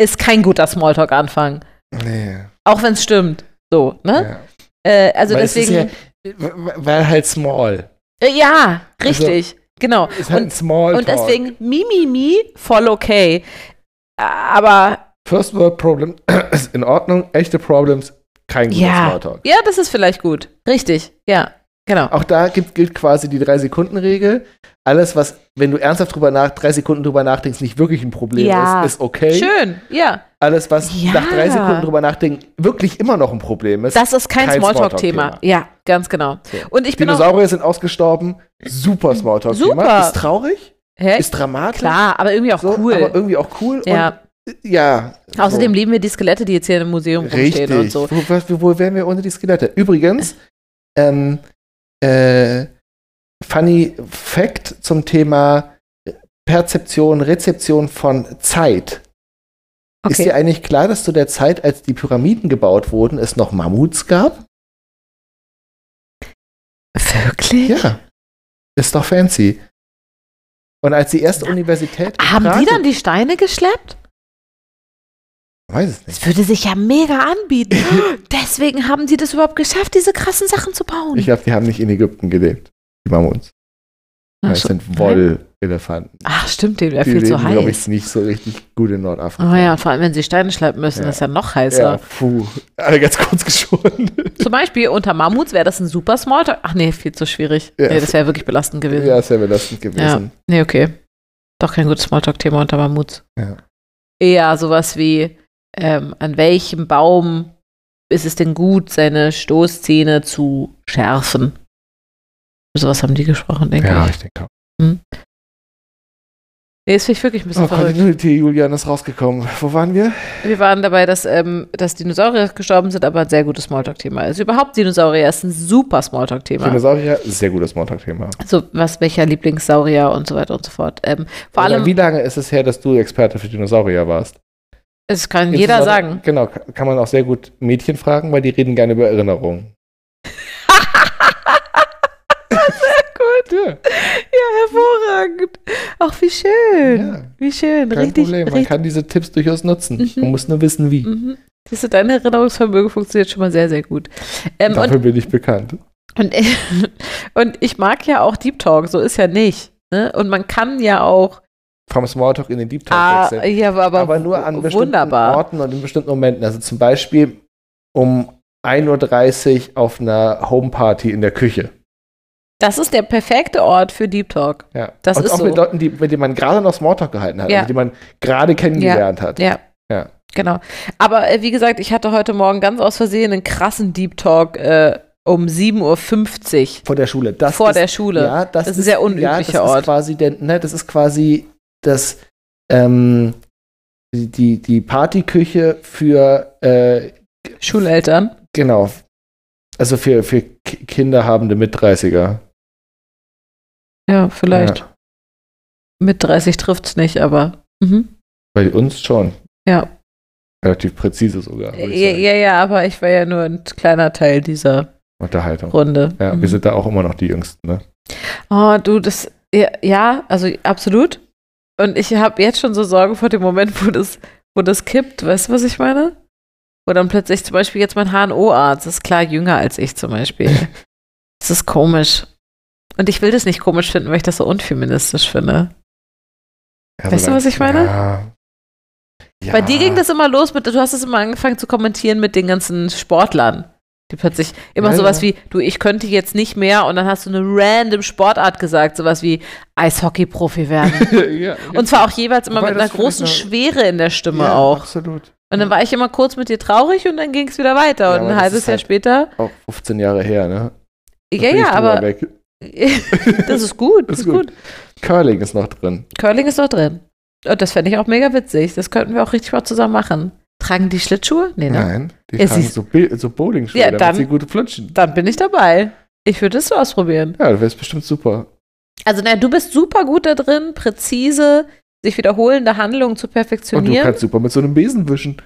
Speaker 3: ist kein guter Smalltalk-Anfang.
Speaker 4: Nee.
Speaker 3: Auch wenn es stimmt. So, ne?
Speaker 4: Ja.
Speaker 3: Äh, also
Speaker 4: Weil
Speaker 3: deswegen.
Speaker 4: Ja, weil halt small.
Speaker 3: äh, ja, richtig. genau.
Speaker 4: Ist halt ein
Speaker 3: Und,
Speaker 4: small
Speaker 3: und deswegen Mimimi voll okay. Aber
Speaker 4: First World Problem ist in Ordnung. Echte Problems, kein guter
Speaker 3: Ja.
Speaker 4: Smalltalk.
Speaker 3: ja, das ist vielleicht gut. Richtig. Ja, genau.
Speaker 4: Auch da gibt, gilt quasi die Drei-Sekunden-Regel. Alles, was, wenn du ernsthaft drüber nach, drei Sekunden drüber nachdenkst, nicht wirklich ein Problem
Speaker 3: Ja.
Speaker 4: ist, ist okay.
Speaker 3: Schön, ja.
Speaker 4: Alles, was
Speaker 3: Ja.
Speaker 4: nach drei Sekunden drüber nachdenken, wirklich immer noch ein Problem ist.
Speaker 3: Das ist kein,
Speaker 4: Kein
Speaker 3: Smalltalk-Thema.
Speaker 4: Smalltalk-Thema.
Speaker 3: Ja, ganz genau.
Speaker 4: So.
Speaker 3: Und ich bin auch.
Speaker 4: Dinosaurier sind ausgestorben. Super Smalltalk-Thema.
Speaker 3: Super.
Speaker 4: Ist traurig,
Speaker 3: Hä?
Speaker 4: ist dramatisch.
Speaker 3: Klar, aber irgendwie auch
Speaker 4: so,
Speaker 3: cool.
Speaker 4: Aber irgendwie auch cool.
Speaker 3: ja.
Speaker 4: Und, ja.
Speaker 3: Außerdem
Speaker 4: so.
Speaker 3: lieben wir die Skelette, die jetzt hier im Museum
Speaker 4: Richtig.
Speaker 3: rumstehen und so.
Speaker 4: Wo, was- wo wären wir ohne die Skelette? Übrigens, ähm, äh, funny Fact zum Thema Perzeption, Rezeption von Zeit. Ist
Speaker 3: Okay.
Speaker 4: dir eigentlich klar, dass zu der Zeit, als die Pyramiden gebaut wurden, es noch Mammuts gab?
Speaker 3: Wirklich?
Speaker 4: Ja. Ist doch fancy. Und als die erste Universität.
Speaker 3: Haben die dann die Steine geschleppt?
Speaker 4: Weiß es nicht.
Speaker 3: Das würde sich ja mega anbieten. Deswegen haben sie das überhaupt geschafft, diese krassen Sachen zu bauen.
Speaker 4: Ich glaube, die haben nicht in Ägypten gelebt. Die Mammuts. Das
Speaker 3: so.
Speaker 4: sind Wollelefanten.
Speaker 3: Ach, stimmt, dem wäre
Speaker 4: Die
Speaker 3: viel zu
Speaker 4: leben, glaube
Speaker 3: heiß.
Speaker 4: ich, nicht so richtig gut in Nordafrika.
Speaker 3: Oh ja, und vor allem, wenn sie Steine schleppen müssen,
Speaker 4: Ja.
Speaker 3: ist ja noch
Speaker 4: Ja,
Speaker 3: heißer.
Speaker 4: puh. Alle ganz kurz geschoren.
Speaker 3: Zum Beispiel unter Mammuts wäre das ein super Smalltalk. Ach nee, viel zu schwierig.
Speaker 4: Ja.
Speaker 3: Nee, das wäre wirklich belastend gewesen.
Speaker 4: ja, ist ja belastend gewesen.
Speaker 3: Nee, okay. Doch kein gutes Smalltalk-Thema unter Mammuts.
Speaker 4: Ja.
Speaker 3: Eher sowas wie, ähm, an welchem Baum ist es denn gut, seine Stoßzähne zu schärfen? Sowas haben die gesprochen, denke
Speaker 4: Ja,
Speaker 3: ich.
Speaker 4: ich denke auch.
Speaker 3: Nee, das finde ich wirklich ein bisschen
Speaker 4: Oh,
Speaker 3: verrückt.
Speaker 4: Continuity, Julian ist rausgekommen. Wo waren wir?
Speaker 3: Wir waren dabei, dass, ähm, dass Dinosaurier gestorben sind, aber ein sehr gutes Smalltalk-Thema. Also überhaupt Dinosaurier ist ein super Smalltalk-Thema.
Speaker 4: Dinosaurier, sehr gutes Smalltalk-Thema.
Speaker 3: So, was, welcher Lieblingssaurier und so weiter und so fort. Ähm, vor
Speaker 4: Aber
Speaker 3: allem,
Speaker 4: Wie lange ist es her, dass du Experte für Dinosaurier warst?
Speaker 3: Es kann jeder sagen.
Speaker 4: Genau, ka- kann man auch sehr gut Mädchen fragen, weil die reden gerne über Erinnerungen.
Speaker 3: Gut.
Speaker 4: Ja,
Speaker 3: Ja, hervorragend. Ach, wie schön.
Speaker 4: Ja.
Speaker 3: Wie schön.
Speaker 4: kein
Speaker 3: richtig,
Speaker 4: Problem. Man
Speaker 3: richtig.
Speaker 4: kann diese Tipps durchaus nutzen.
Speaker 3: Mhm.
Speaker 4: Man muss nur wissen, wie.
Speaker 3: Mhm. Siehst du, dein Erinnerungsvermögen funktioniert schon mal sehr, sehr gut. Ähm,
Speaker 4: Dafür
Speaker 3: und,
Speaker 4: bin ich bekannt.
Speaker 3: und, und ich mag ja auch Deep Talk, so ist ja nicht. Ne? Und man kann ja auch.
Speaker 4: Vom Smalltalk in den Deep Talk
Speaker 3: Ah,
Speaker 4: wechseln.
Speaker 3: ja, aber,
Speaker 4: aber nur an bestimmten
Speaker 3: wunderbar.
Speaker 4: Orten und in bestimmten Momenten. Also zum Beispiel um 1.30 Uhr auf einer Homeparty in der Küche.
Speaker 3: Das ist der perfekte Ort für Deep Talk.
Speaker 4: Ja.
Speaker 3: Das
Speaker 4: und
Speaker 3: ist
Speaker 4: auch
Speaker 3: so.
Speaker 4: mit Leuten, die, mit denen man gerade noch Smalltalk gehalten hat,
Speaker 3: Ja.
Speaker 4: also die man gerade kennengelernt hat.
Speaker 3: Ja.
Speaker 4: Ja.
Speaker 3: Genau. Aber äh, wie gesagt, ich hatte heute Morgen ganz aus Versehen einen krassen Deep Talk äh, um 7.50 Uhr
Speaker 4: Vor der Schule. Das
Speaker 3: vor
Speaker 4: ist,
Speaker 3: der Schule.
Speaker 4: Ja, das,
Speaker 3: Das ist ein sehr unüblicher
Speaker 4: ja, das
Speaker 3: Ort.
Speaker 4: Ist quasi der, ne, das ist quasi das, ähm, die- die, Partyküche für, äh,
Speaker 3: Schuleltern.
Speaker 4: genau, also für, für Ki- kinderhabende Mit-30er.
Speaker 3: Ja, vielleicht.
Speaker 4: Ja,
Speaker 3: Mit 30 trifft's nicht, aber. Mhm.
Speaker 4: bei uns schon.
Speaker 3: Ja.
Speaker 4: Relativ präzise sogar.
Speaker 3: Ja, ja, ja, aber ich war ja nur ein kleiner Teil dieser
Speaker 4: Unterhaltung.
Speaker 3: Runde.
Speaker 4: Ja,
Speaker 3: Mhm.
Speaker 4: wir sind da auch immer noch die Jüngsten, ne?
Speaker 3: Oh, du, das, ja also absolut. Und ich habe jetzt schon so Sorgen vor dem Moment, wo das, wo das kippt. Weißt du, was ich meine? Wo dann plötzlich zum Beispiel jetzt mein HNO-Arzt ist klar jünger als ich zum Beispiel. das ist komisch. Und ich will das nicht komisch finden, weil ich das so unfeministisch finde.
Speaker 4: Ja,
Speaker 3: Weißt du, was ich meine?
Speaker 4: Ja. ja.
Speaker 3: Bei dir ging das immer los mit, du hast es immer angefangen zu kommentieren mit den ganzen Sportlern. Die plötzlich immer
Speaker 4: Ja,
Speaker 3: sowas
Speaker 4: ja.
Speaker 3: wie, du, ich könnte jetzt nicht mehr und dann hast du eine random Sportart gesagt, sowas wie Eishockey-Profi werden.
Speaker 4: ja,
Speaker 3: Und zwar auch jeweils immer
Speaker 4: Wobei
Speaker 3: mit einer großen Schwere in der Stimme auch.
Speaker 4: Absolut.
Speaker 3: Und dann war ich immer kurz mit dir traurig und dann ging es wieder weiter. Und ein halbes Jahr
Speaker 4: halt-
Speaker 3: später.
Speaker 4: Auch 15 Jahre her, ne? Da
Speaker 3: Ja, ja, aber das ist gut. Das
Speaker 4: Ist
Speaker 3: ist gut.
Speaker 4: Curling ist noch drin.
Speaker 3: Curling ist noch drin. Und das fände ich auch mega witzig. Das könnten wir auch richtig mal zusammen machen. Tragen die Schlittschuhe? Nee, ne?
Speaker 4: Nein, die
Speaker 3: Ja,
Speaker 4: tragen
Speaker 3: siehst-
Speaker 4: so, Bil- so Bowling-Schuhe,
Speaker 3: Ja,
Speaker 4: damit
Speaker 3: dann-
Speaker 4: sie gut flutschen.
Speaker 3: Dann bin ich dabei. Ich würde es so ausprobieren.
Speaker 4: Ja, das wäre bestimmt super.
Speaker 3: Also, naja, du bist super gut da drin, präzise, sich wiederholende Handlungen zu
Speaker 4: Und du
Speaker 3: perfektionieren.
Speaker 4: kannst super mit so einem Besen wischen.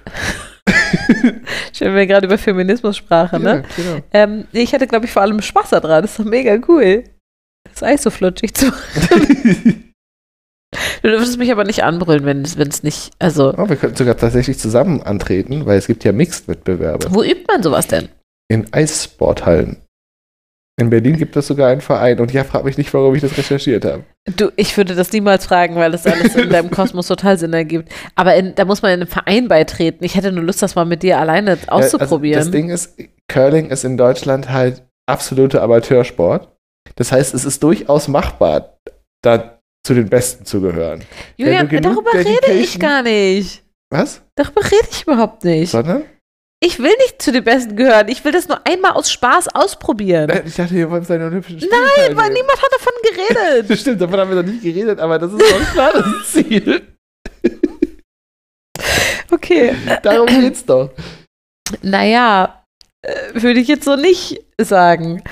Speaker 3: Schön, wenn wir gerade über Feminismus sprachen, ne?
Speaker 4: Ja, genau.
Speaker 3: Ähm, ich hatte, glaube ich, vor allem Spaß daran. Das ist doch mega cool. Das Eis so flutschig zu. Du dürftest mich aber nicht anbrüllen, wenn es wenn es nicht. Also,
Speaker 4: oh, wir könnten sogar tatsächlich zusammen antreten, weil es gibt ja Mixed-Wettbewerbe
Speaker 3: wo übt man sowas denn?
Speaker 4: in Eissporthallen. In Berlin gibt es sogar einen Verein und ja, frag mich nicht, warum ich das recherchiert habe.
Speaker 3: Du, ich würde das niemals fragen, weil das alles in deinem Kosmos total Sinn ergibt. Aber in, da muss man in einen Verein beitreten. Ich hätte nur Lust, das mal mit dir alleine auszuprobieren.
Speaker 4: Ja, also das Ding ist, Curling ist in Deutschland halt absoluter Amateursport. Das heißt, es ist durchaus machbar, da zu den Besten zu gehören.
Speaker 3: Julian, darüber rede ich
Speaker 4: Dedication-
Speaker 3: gar nicht.
Speaker 4: Was?
Speaker 3: Darüber rede ich überhaupt nicht.
Speaker 4: Sondern?
Speaker 3: Ich will nicht zu den Besten gehören. Ich will das nur einmal aus Spaß ausprobieren.
Speaker 4: Nein, ich dachte, wir wollen seine Olympischen Spiele
Speaker 3: Nein, weil niemand hat davon geredet.
Speaker 4: Das stimmt, davon haben wir noch nicht geredet, aber das ist doch klar das Ziel.
Speaker 3: Okay.
Speaker 4: Darum geht's doch.
Speaker 3: Naja, äh, würde ich jetzt so nicht sagen,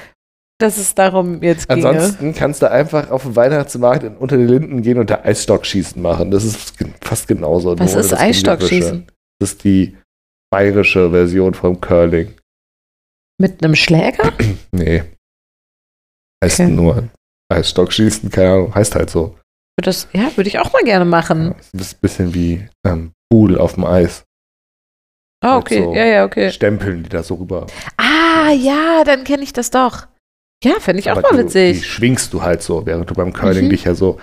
Speaker 3: dass es darum jetzt ginge.
Speaker 4: Ansonsten kannst du einfach auf den Weihnachtsmarkt unter den Linden gehen und da Eisstockschießen machen. Das ist fast genauso.
Speaker 3: Was ist
Speaker 4: das
Speaker 3: Eisstockschießen?
Speaker 4: Das ist die bayerische Version vom Curling.
Speaker 3: Mit einem Schläger?
Speaker 4: Nee. Heißt
Speaker 3: Okay.
Speaker 4: nur Eisstockschießen, keine Ahnung, heißt halt so.
Speaker 3: Das, ja, würde ich auch mal gerne machen.
Speaker 4: Das ist ein bisschen wie ähm, Pool auf dem Eis.
Speaker 3: Ah,
Speaker 4: Halt
Speaker 3: okay.
Speaker 4: so
Speaker 3: Ja, ja, okay.
Speaker 4: Stempeln die da so rüber.
Speaker 3: Ah, ja, dann kenne ich das doch. Ja, fände ich auch
Speaker 4: Aber
Speaker 3: mal
Speaker 4: du, Die
Speaker 3: witzig.
Speaker 4: schwingst du halt so, während du beim Curling
Speaker 3: Mhm.
Speaker 4: dich ja so,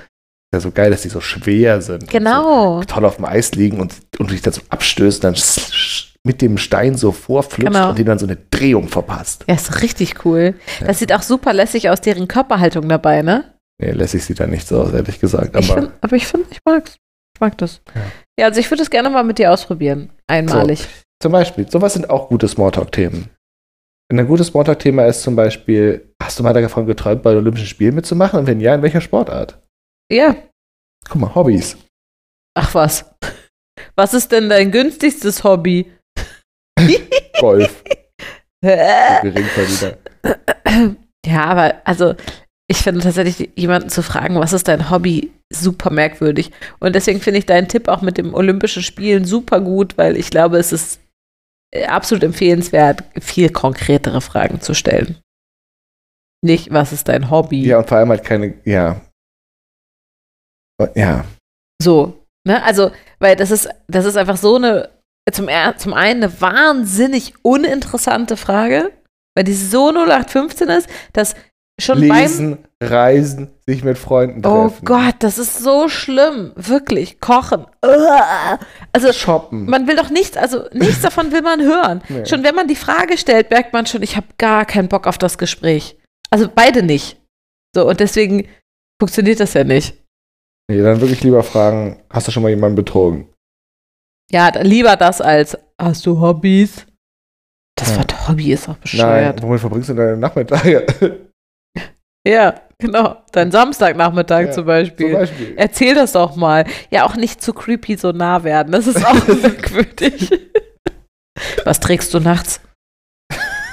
Speaker 4: ja so geil, dass die so schwer sind.
Speaker 3: Genau.
Speaker 4: So toll auf dem Eis liegen und, und dich dazu abstößt, dann mit dem Stein so vorflutscht
Speaker 3: Genau.
Speaker 4: und dir dann so eine Drehung verpasst.
Speaker 3: Ja, ist richtig cool.
Speaker 4: Ja.
Speaker 3: Das sieht auch super lässig aus, deren Körperhaltung dabei, ne?
Speaker 4: Nee, lässig sieht da nicht so aus, ehrlich gesagt.
Speaker 3: Ich
Speaker 4: Aber
Speaker 3: find, aber ich finde, ich mag's. Ich mag das.
Speaker 4: Ja.
Speaker 3: Ja, also ich würde es gerne mal mit dir ausprobieren. Einmalig.
Speaker 4: zum Beispiel, sowas sind auch gute Smalltalk-Themen. Ein gutes Smalltalk-Thema ist zum Beispiel, hast du mal davon geträumt, bei den Olympischen Spielen mitzumachen? Und wenn ja, in welcher Sportart?
Speaker 3: Ja.
Speaker 4: Guck mal, Hobbys.
Speaker 3: Ach was. Was ist denn dein günstigstes Hobby?
Speaker 4: Golf? Geringverdiener.
Speaker 3: Ja, aber also ich finde tatsächlich, jemanden zu fragen, was ist dein Hobby, super merkwürdig. Und deswegen finde ich deinen Tipp auch mit dem Olympischen Spielen super gut, weil ich glaube, es ist absolut empfehlenswert, viel konkretere Fragen zu stellen. Nicht, was ist dein Hobby?
Speaker 4: Ja, und vor allem halt keine, ja. Ja,
Speaker 3: So, ne? Also, weil das ist, das ist einfach so eine, zum, zum einen eine wahnsinnig uninteressante Frage, weil die so 0815 ist, dass schon beim
Speaker 4: lesen, reisen, sich mit Freunden
Speaker 3: Oh
Speaker 4: treffen.
Speaker 3: Gott, das ist so schlimm. Wirklich. Kochen. Uah. Also,
Speaker 4: Shoppen.
Speaker 3: man will doch nichts, also nichts davon will man hören.
Speaker 4: Nee.
Speaker 3: Schon wenn man die Frage stellt, merkt man schon, ich habe gar keinen Bock auf das Gespräch. Also beide nicht. So, und deswegen funktioniert das ja nicht.
Speaker 4: Nee, dann wirklich lieber fragen, hast du schon mal jemanden betrogen?
Speaker 3: Ja, lieber das als, hast du Hobbys? Das
Speaker 4: Ja.
Speaker 3: Wort Hobby ist auch
Speaker 4: Nein,
Speaker 3: bescheuert.
Speaker 4: womit verbringst du deine Nachmittage?
Speaker 3: Ja, genau. Dein Samstagnachmittag
Speaker 4: Ja,
Speaker 3: zum Beispiel.
Speaker 4: Zum Beispiel.
Speaker 3: Erzähl das doch mal. Ja, auch nicht zu creepy so nah werden. Das ist auch merkwürdig. Was trägst du nachts?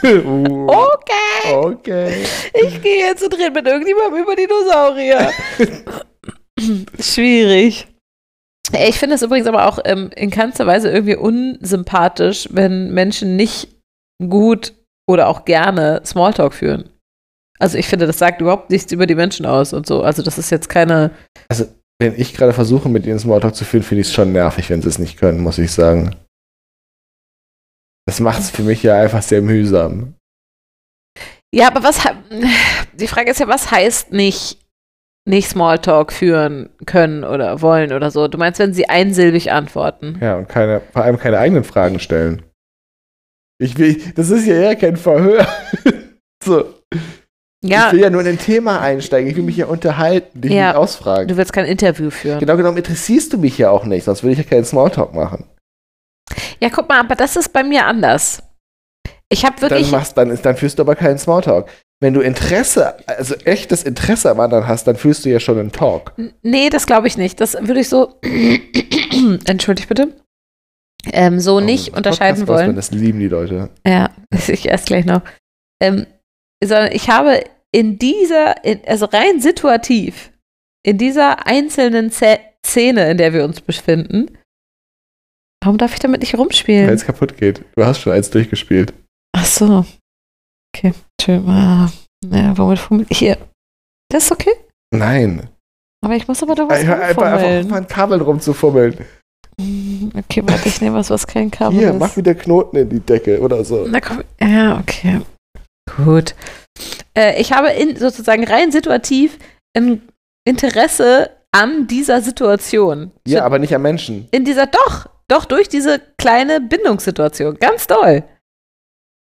Speaker 4: Uh,
Speaker 3: Okay,
Speaker 4: okay.
Speaker 3: ich gehe jetzt und rede mit irgendjemandem über Dinosaurier. Schwierig. Ich finde es übrigens aber auch ähm, in keinster Weise irgendwie unsympathisch, wenn Menschen nicht gut oder auch gerne Smalltalk führen. Also ich finde, das sagt überhaupt nichts über die Menschen aus und so. Also das ist jetzt keine.
Speaker 4: Wenn ich gerade versuche, mit ihnen Smalltalk zu führen, finde ich es schon nervig, wenn sie es nicht können, muss ich sagen. Das macht es für mich ja einfach sehr mühsam.
Speaker 3: Ja, aber was die Frage ist ja, was heißt nicht nicht Smalltalk führen können oder wollen oder so? Du meinst, wenn sie einsilbig antworten?
Speaker 4: Ja, und keine, vor allem keine eigenen Fragen stellen. Ich will, das ist ja eher kein Verhör. so.
Speaker 3: Ja,
Speaker 4: Ich will ja nur in ein Thema einsteigen. Ich will mich ja unterhalten, dich
Speaker 3: Ja.
Speaker 4: nicht ausfragen.
Speaker 3: du willst kein Interview führen.
Speaker 4: Genau genommen interessierst du mich ja auch nicht, sonst würde ich ja keinen Smalltalk machen.
Speaker 3: Ja, guck mal, aber das ist bei mir anders. Ich habe wirklich
Speaker 4: Dann, machst, dann, dann führst du aber keinen Smalltalk. Wenn du Interesse, also echtes Interesse am anderen hast, dann führst du ja schon einen Talk.
Speaker 3: Nee, das glaube ich nicht. Das würde ich so, entschuldigt bitte, ähm, so nicht
Speaker 4: Oh,
Speaker 3: unterscheiden
Speaker 4: Podcast,
Speaker 3: wollen.
Speaker 4: Das lieben die Leute.
Speaker 3: Ja, ich erst gleich noch. Ähm, sondern ich habe in dieser, in, also rein situativ, in dieser einzelnen Ze Szene, in der wir uns befinden, warum darf ich damit nicht
Speaker 4: Weil
Speaker 3: rumspielen?
Speaker 4: es kaputt geht. Du hast schon eins durchgespielt.
Speaker 3: Ach so. Okay, schön. Ah, ja, womit fummel ich hier? Das ist okay?
Speaker 4: Nein.
Speaker 3: Aber ich muss aber doch was
Speaker 4: Hör einfach, einfach auf meinen Kabeln rumzufummeln.
Speaker 3: Mm, Okay, warte, ich nehme was, was kein Kabel
Speaker 4: Hier,
Speaker 3: ist.
Speaker 4: mach wieder Knoten in die Decke oder so.
Speaker 3: Na komm, ja, okay. Gut. Äh, ich habe in, sozusagen rein situativ ein Interesse an dieser Situation.
Speaker 4: Ja, aber nicht am Menschen.
Speaker 3: in dieser, doch, doch, durch diese kleine Bindungssituation. Ganz doll.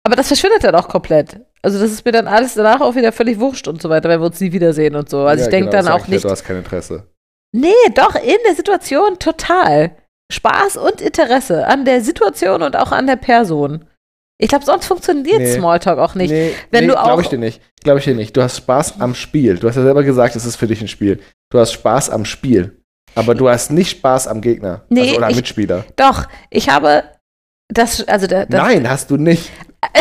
Speaker 3: Aber das verschwindet dann auch komplett. Also, das ist mir dann alles danach auch wieder völlig wurscht und so weiter, wenn wir uns nie wiedersehen und so. Also,
Speaker 4: ja,
Speaker 3: ich denke
Speaker 4: genau,
Speaker 3: dann auch
Speaker 4: ja,
Speaker 3: nicht.
Speaker 4: Du hast kein Interesse.
Speaker 3: Nee, doch, in der Situation total. Spaß und Interesse an der Situation und auch an der Person. Ich glaube, sonst funktioniert
Speaker 4: Nee.
Speaker 3: Smalltalk auch nicht.
Speaker 4: Nee,
Speaker 3: Wenn
Speaker 4: nee,
Speaker 3: du auch-
Speaker 4: Glaube ich dir nicht. Glaube ich dir nicht. Du hast Spaß am Spiel. Du hast ja selber gesagt, es ist für dich ein Spiel. Du hast Spaß am Spiel. Aber du hast nicht Spaß am Gegner.
Speaker 3: Nee,
Speaker 4: also, oder am
Speaker 3: ich-
Speaker 4: Mitspieler.
Speaker 3: Doch, ich habe das, also der, das,
Speaker 4: Nein, hast du nicht.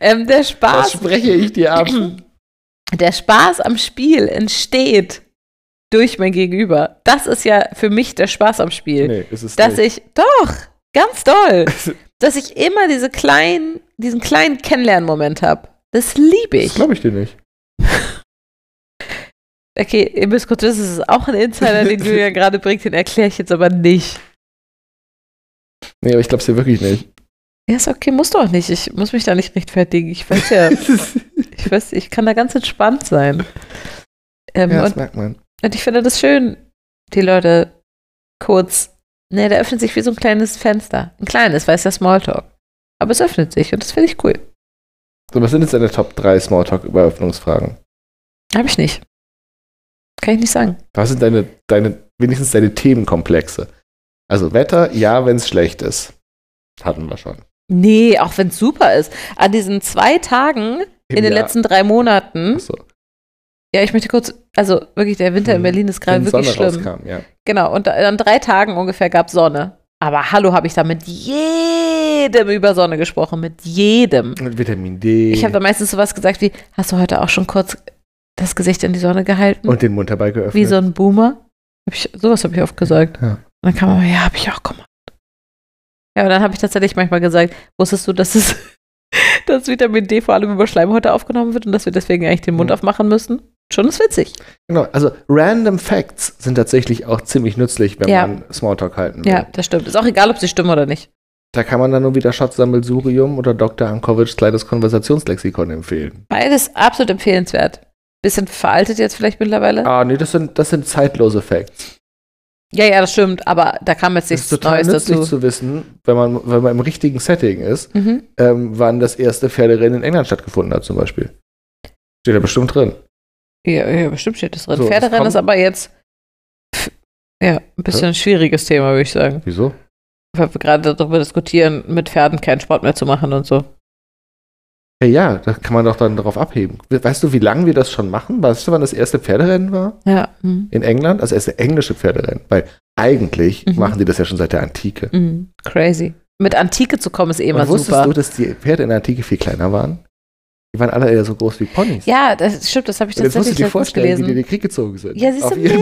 Speaker 3: ähm, der
Speaker 4: Das
Speaker 3: Spaß,
Speaker 4: spreche ich dir ab.
Speaker 3: der Spaß am Spiel entsteht durch mein Gegenüber. Das ist ja für mich der Spaß am Spiel.
Speaker 4: Nee, ist es
Speaker 3: dass
Speaker 4: nicht.
Speaker 3: ich, doch, ganz doll, dass ich immer diese kleinen, diesen kleinen Kennenlernmoment habe. Das liebe ich.
Speaker 4: Das glaube ich dir nicht.
Speaker 3: Okay, ihr müsst kurz wissen, es ist auch ein Insider, den Julian gerade bringt, den erkläre ich jetzt aber nicht.
Speaker 4: Nee, aber ich glaube es dir wirklich nicht.
Speaker 3: Ja, ist okay, musst du auch nicht. Ich muss mich da nicht rechtfertigen. Ich weiß ja, ich weiß, ich kann da ganz entspannt sein. Ähm,
Speaker 4: ja, das
Speaker 3: und,
Speaker 4: merkt man.
Speaker 3: und ich finde das schön, die Leute kurz, ne, da öffnet sich wie so ein kleines Fenster. Ein kleines, weil es ja Smalltalk. Aber es öffnet sich und das finde ich cool.
Speaker 4: So, was sind jetzt deine Top 3 Smalltalk-Überöffnungsfragen?
Speaker 3: Habe ich nicht. Kann ich nicht sagen.
Speaker 4: Was sind deine, deine, wenigstens deine Themenkomplexe? Also Wetter, ja, wenn es schlecht ist. Hatten wir schon.
Speaker 3: Nee, auch wenn es super ist. An diesen zwei Tagen in den
Speaker 4: Jahr-
Speaker 3: letzten drei Monaten,
Speaker 4: Achso,
Speaker 3: ja, ich möchte kurz, also wirklich, der Winter in
Speaker 4: Mhm.
Speaker 3: Berlin ist gerade wirklich
Speaker 4: Sonne
Speaker 3: schlimm.
Speaker 4: rauskam, ja.
Speaker 3: Genau, und an drei Tagen ungefähr gab es Sonne. Aber hallo, habe ich da mit jedem über Sonne gesprochen, mit jedem.
Speaker 4: Und Vitamin D.
Speaker 3: Ich habe da meistens sowas gesagt wie, hast du heute auch schon kurz das Gesicht in die Sonne gehalten?
Speaker 4: und den Mund dabei geöffnet.
Speaker 3: wie so ein Boomer? Hab ich, sowas habe ich oft gesagt.
Speaker 4: Ja.
Speaker 3: Und dann kam man, ja, habe ich auch gemacht. Ja, und dann habe ich tatsächlich manchmal gesagt, wusstest du, dass es dass Vitamin D vor allem über Schleimhäute aufgenommen wird und dass wir deswegen eigentlich den Mund
Speaker 4: Mhm.
Speaker 3: aufmachen müssen? Schon ist witzig.
Speaker 4: Genau, also Random Facts sind tatsächlich auch ziemlich nützlich, wenn
Speaker 3: Ja.
Speaker 4: man Smalltalk halten will.
Speaker 3: Ja, das stimmt. Ist auch egal, ob sie stimmen oder nicht.
Speaker 4: Da kann man dann nur wieder Schatzsammelsurium oder Dr. Ankovics kleines Konversationslexikon empfehlen.
Speaker 3: Beides absolut empfehlenswert. Bisschen veraltet jetzt vielleicht mittlerweile.
Speaker 4: Ah, nee, das sind, das sind zeitlose Facts.
Speaker 3: Ja, ja, das stimmt, aber da kam jetzt
Speaker 4: Es ist
Speaker 3: nichts
Speaker 4: total
Speaker 3: Neues
Speaker 4: nützlich
Speaker 3: dazu.
Speaker 4: zu wissen, wenn man, wenn man im richtigen Setting ist,
Speaker 3: Mhm.
Speaker 4: ähm, wann das erste Pferderennen in England stattgefunden hat, zum Beispiel. Steht da bestimmt drin.
Speaker 3: Ja, ja, bestimmt steht das drin.
Speaker 4: So,
Speaker 3: Pferderennen ist aber jetzt ja, ein bisschen ein schwieriges Thema, würde ich sagen.
Speaker 4: Wieso?
Speaker 3: weil wir gerade darüber diskutieren, mit Pferden keinen Sport mehr zu machen und so.
Speaker 4: Ja, ja, da kann man doch dann darauf abheben. Weißt du, wie lange wir das schon machen? Weißt du, wann das erste Pferderennen war?
Speaker 3: Ja. Mhm.
Speaker 4: In England? Das erste englische Pferderennen. Weil eigentlich
Speaker 3: Mhm.
Speaker 4: machen die das ja schon seit der Antike.
Speaker 3: Mhm. Crazy. Mit Antike zu kommen ist eh immer
Speaker 4: Und wusstest
Speaker 3: super.
Speaker 4: du, dass die Pferde in der Antike viel kleiner waren? Die waren alle eher so groß wie Ponys.
Speaker 3: ja, das stimmt, das habe ich
Speaker 4: Und jetzt musst du
Speaker 3: tatsächlich
Speaker 4: dir vorstellen, wie die in den Krieg gezogen sind.
Speaker 3: Ja, siehst du, mega.